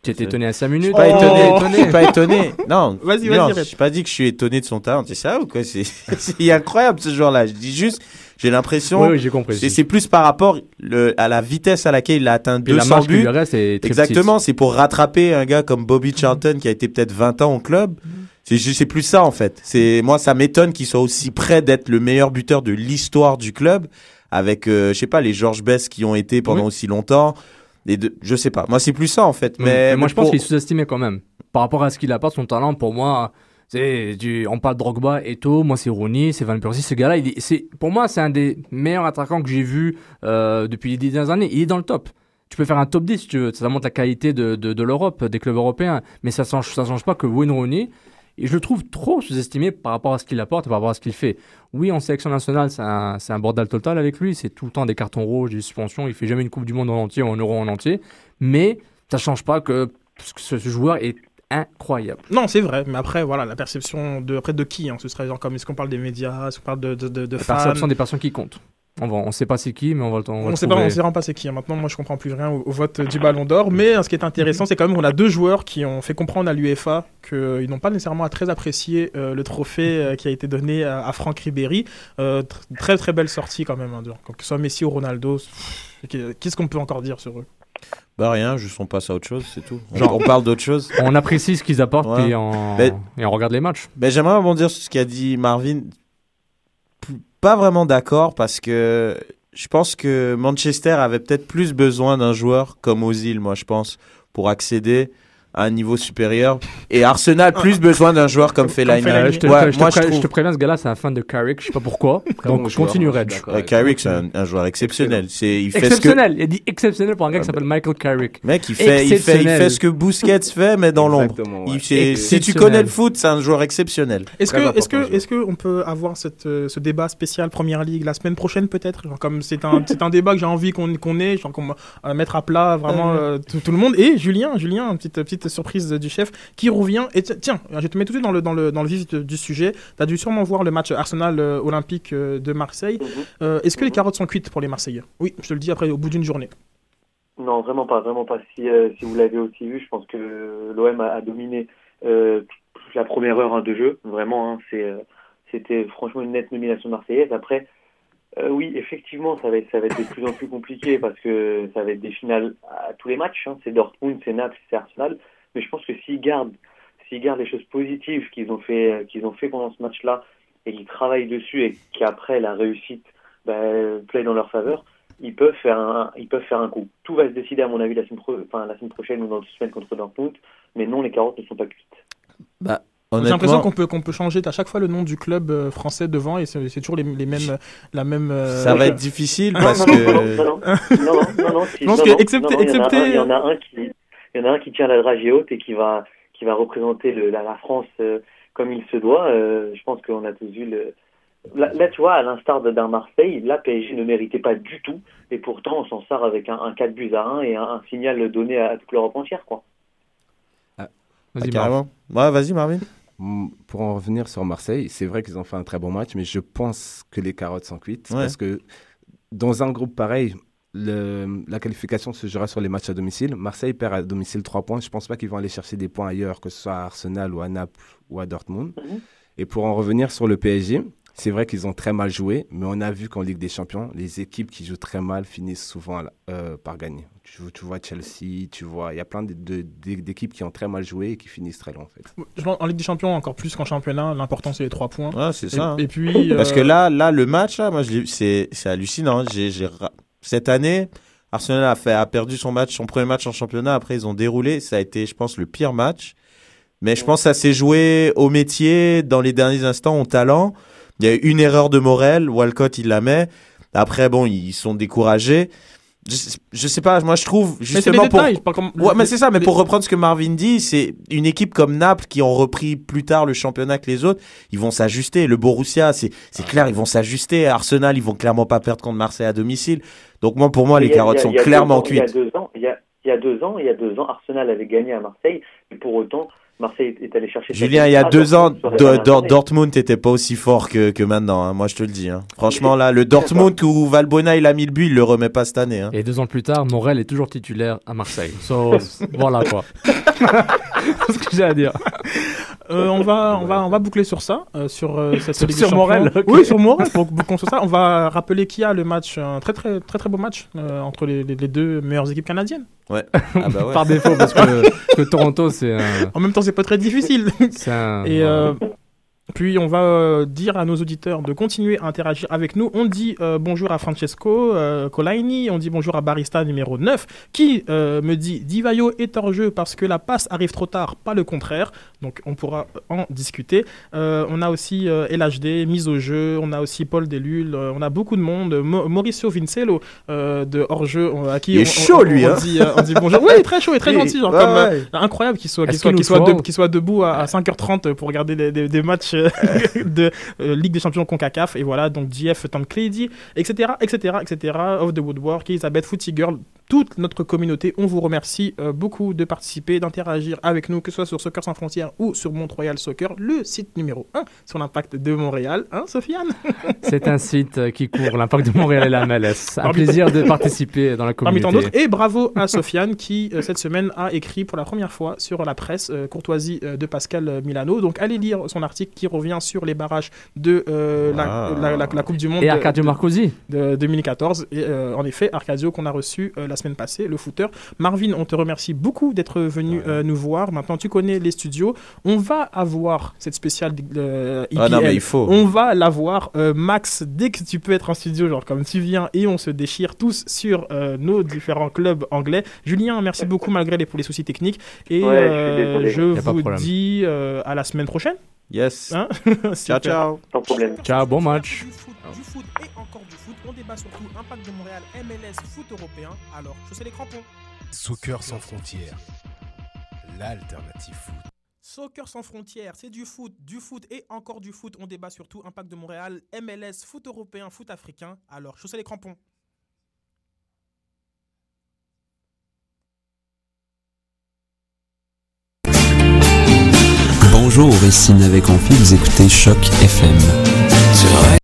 Tu étais étonné à 5 minutes Je suis pas Oh étonné. Je suis pas étonné. Non, Vas-y, vas-y, Je suis pas dit que je suis étonné de son talent. C'est ça ou quoi? C'est c'est incroyable ce joueur-là. Je dis juste, j'ai l'impression. Oui, oui, j'ai compris. C'est c'est plus par rapport le- à la vitesse à laquelle il a atteint Puis la 200 marge qui buts. lui reste est très Exactement. C'est pour rattraper un gars comme Bobby Charlton qui a été peut-être 20 ans au club. C'est juste- c'est plus ça en fait. C'est moi ça m'étonne qu'il soit aussi près d'être le meilleur buteur de l'histoire du club avec euh, je sais pas les George Best qui ont été pendant Oui. aussi longtemps. Et de, je sais pas. Moi c'est plus ça en fait. Mais, Mais, moi, mais je pense pour- qu'il est sous-estimé quand même. Par rapport à ce qu'il apporte, son talent, pour moi, du, on parle de Drogba, Eto, moi c'est Rooney, c'est Van Persie. Ce gars-là, pour moi, c'est un des meilleurs attaquants que j'ai vu euh, depuis les dix dernières années. Il est dans le top. Tu peux faire un top 10 si tu veux. Ça montre la qualité de, de, l'Europe, des clubs européens. Mais ça ne change, ça change pas que Wayne Rooney, et je le trouve trop sous-estimé par rapport à ce qu'il apporte par rapport à ce qu'il fait. Oui, en sélection nationale, c'est un, un bordel total avec lui. C'est tout le temps des cartons rouges, des suspensions. Il fait jamais une Coupe du Monde en entier un Euro en entier. Mais ça change pas que ce joueur est incroyable. Non, c'est vrai, mais après, voilà, la perception de, après, de qui hein, Ce serait genre comme, est-ce qu'on parle des médias, est-ce qu'on parle de, de, de, de La fans? perception des personnes qui comptent. On va, on sait pas c'est qui, mais on va, le- on va On le sait pas, on sait vraiment pas c'est qui. hein. Maintenant, moi, je comprends plus rien au, au vote du Ballon d'Or. Mais euh, ce qui est intéressant, c'est quand même qu'on a deux joueurs qui ont fait comprendre à l'UEFA qu'ils n'ont pas nécessairement très apprécié euh, le trophée euh, qui a été donné à, à Franck Ribéry. Euh, tr- très très belle sortie quand même. hein, de- que ce soit Messi ou Ronaldo. Qu'est-ce qu'on peut encore dire sur eux? Bah rien, juste on passe à autre chose, c'est tout. On- Genre, on parle d'autre chose. On apprécie ce qu'ils apportent Ouais. et, on... Mais- et on regarde les matchs. J'aimerais rebondir sur ce qu'a dit Marvin. Pas vraiment d'accord parce que je pense que Manchester avait peut-être plus besoin d'un joueur comme Ozil, moi je pense, pour accéder à un niveau supérieur. Et Arsenal plus besoin d'un joueur comme Fellaini. Euh, je, te, Ouais, je te moi je je te préviens, ce gars-là, c'est un fan de Carrick, je sais pas pourquoi. Donc continue, Reg. Ouais, Carrick, c'est un, un joueur exceptionnel. C'est, il fait ce que, Exceptionnel, il a dit exceptionnel pour un gars qui s'appelle Michael Carrick. Mec, il fait, il fait, il Exceptionnel. fait ce que Busquets fait, mais dans l'ombre. Ouais. Si tu Exceptionnel. connais le foot, c'est un joueur exceptionnel. Est-ce que, est-ce que, est-ce que on peut avoir cette, euh, ce débat spécial Première Ligue la semaine prochaine peut-être? Genre Comme c'est un, c'est un débat que j'ai envie qu'on, qu'on ait, genre qu'on euh, mettre à plat vraiment euh, tout, tout le monde. Et Julien, Julien, une petite, surprise du chef qui revient. Et ti- tiens, je te mets tout de suite dans le, dans le, dans le vif de- du sujet. Tu as dû sûrement voir le match Arsenal euh, Olympique euh, de Marseille. Euh, est-ce que les carottes sont cuites pour les Marseillais? Oui, je te le dis après au bout d'une journée. Non, vraiment pas, vraiment pas. Si, euh, si vous l'avez aussi vu, je pense que l'OM a, a dominé euh, la première heure hein, de jeu. Vraiment, hein, c'est, c'était franchement une nette nomination marseillaise. Après, euh, oui, effectivement, ça va, être, ça va être de plus en plus compliqué parce que ça va être des finales à tous les matchs. hein. C'est Dortmund, c'est Naples, c'est Arsenal. Mais je pense que s'ils gardent, s'ils gardent les choses positives qu'ils ont fait, qu'ils ont fait pendant ce match-là et qu'ils travaillent dessus et qu'après la réussite bah, plaît dans leur faveur, ils peuvent faire un, ils peuvent faire un coup. Tout va se décider à mon avis la semaine, pro- enfin, la semaine prochaine ou dans deux semaines contre Dortmund. Mais non, les carottes ne sont pas cuites. Bah, J'ai l'impression qu'on peut, qu'on peut changer à chaque fois le nom du club euh, français devant et c'est toujours les, les mêmes, la même. euh, ça va être difficile Non, parce non, que. non, non, non, non, il y en a un qui tient la dragée haute et qui va, qui va représenter le, la, la France euh, comme il se doit. Euh, je pense qu'on a tous vu le. Là, là, tu vois, à l'instar de- d'un Marseille, là, PSG ne méritait pas du tout, et pourtant, on s'en sort avec un, un 4 buts à 1 et un, un signal donné à, à toute l'Europe entière, quoi. Ah. Ouais, vas-y, Marvin. Mm, Pour en revenir sur Marseille, c'est vrai qu'ils ont fait un très bon match, mais je pense que les carottes sont cuites. Ouais. Parce que dans un groupe pareil, le- la qualification se jouera sur les matchs à domicile. Marseille perd à domicile 3 points. Je ne pense pas qu'ils vont aller chercher des points ailleurs, que ce soit à Arsenal ou à Naples ou à Dortmund. Et pour en revenir sur le PSG, c'est vrai qu'ils ont très mal joué, mais on a vu qu'en Ligue des Champions, les équipes qui jouent très mal finissent souvent euh, par gagner. Tu, tu vois Chelsea, tu vois, il y a plein d'équipes qui ont très mal joué et qui finissent très loin en fait. Je pense, en Ligue des Champions, encore plus qu'en championnat, l'important c'est les trois points. Ouais, c'est Et- ça. hein. Et, puis. Parce euh, que là, là, le match, là, moi, c'est, hallucinant. J'ai, Cette année, Arsenal a, fait, a perdu son match, son premier match en championnat. Après, ils ont déroulé. Ça a été, je pense, le pire match. Mais je pense que ça s'est joué au métier, dans les derniers instants, au talent. Il y a eu une erreur de Morel. Walcott, il la met. Après, bon, ils sont découragés. Je, je sais pas, moi je trouve Mais c'est justement pour détails, comme- ouais mais c'est ça mais les- pour reprendre ce que Marvin dit c'est une équipe comme Naples qui ont repris plus tard le championnat que les autres ils vont s'ajuster. Le Borussia c'est c'est clair ils vont s'ajuster. Arsenal ils vont clairement pas perdre contre Marseille à domicile. Donc moi pour moi les a- carottes a- sont clairement ans- Il y a cuites. deux ans, il y a, il y a deux ans, il y a deux ans, Arsenal avait gagné à Marseille, et pour autant, Marseille est allé chercher. Julien il y a deux ans. Dortmund n'était pas aussi fort que, que maintenant hein. moi je te le dis hein. franchement là le Dortmund où Valbona il a mis le but il le remet pas cette année hein. Et deux ans plus tard, Morel est toujours titulaire à Marseille. So, voilà quoi. C'est ce que j'ai à dire. Euh, on va on va on va boucler sur ça euh, sur euh, cette Sur- Ligue. Morel. Oui sur Morel. Bouclons sur ça. On va rappeler qu'il y a le match un très très très très beau match euh, entre les, les- les deux meilleures équipes canadiennes. ouais ah bah ouais Par défaut, parce que, Toronto, c'est un. En même temps c'est pas très difficile. C'est un. Et euh, puis on va euh, dire à nos auditeurs de continuer à interagir avec nous. On dit euh, bonjour à Francesco euh, Colaini, on dit bonjour à Barista numéro 9 qui euh, me dit Divayo est hors jeu parce que la passe arrive trop tard, pas le contraire. Donc on pourra en discuter. Euh, on a aussi euh, LHD, mise au jeu, on a aussi Paul Delul, euh, on a beaucoup de monde. Mo- Mauricio Vincello euh, de hors jeu à qui Il est on, chaud, on- lui, on hein. dit, euh, on dit bonjour. Oui, très chaud et très gentil, genre ouais, comme euh, ouais. incroyable qu'il soit, qu'il Est-ce soit, de- debout à, à 5h30 pour regarder des, des- des matchs de euh, Ligue des Champions Concacaf. Et voilà, donc JF Tom Clady, etc., etc., etc., Of the Woodwork, Elisabeth Footy Girl, toute notre communauté. On vous remercie euh, beaucoup de participer, d'interagir avec nous, que ce soit sur Soccer Sans Frontières ou sur Montreal Soccer, le site numéro 1 sur l'impact de Montréal. Hein, Sofiane? C'est un site euh, qui couvre l'impact de Montréal et la MLS. Un Parmi- plaisir de participer dans la Parmi communauté. tant d'autres. Et bravo à Sofiane qui, euh, cette semaine, a écrit pour la première fois sur la presse euh, Courtoisie de Pascal Milano. Donc allez lire son article qui revient sur les barrages de la, la- la- la Coupe du Monde Et Arcadio de- Marcosi. de 2014. Et en effet, Arcadio qu'on a reçu la semaine passée, le footer. Marvin, on te remercie beaucoup d'être venu euh, nous voir. Maintenant, tu connais les studios. On va avoir cette spéciale euh, Ah non, mais il faut. On va l'avoir. Euh, Max, dès que tu peux être en studio, genre comme tu viens, et on se déchire tous sur euh, nos différents clubs anglais. Julien, merci beaucoup malgré les, pour les soucis techniques. Et Ouais, je euh, vous dis euh, à la semaine prochaine. yes Hein ciao ciao Sans problème. Ciao, bon match. Du foot, du foot foot. On débat surtout Impact de Montréal, MLS, foot européen. Alors, chaussez les crampons. Soccer sans frontières, l'alternative foot. Soccer sans frontières, c'est du foot, du foot et encore du foot. On débat surtout Impact de Montréal, MLS, foot européen, foot africain. Alors, chaussez les crampons. Bonjour, ici Navet Confi, vous écoutez Choc FM.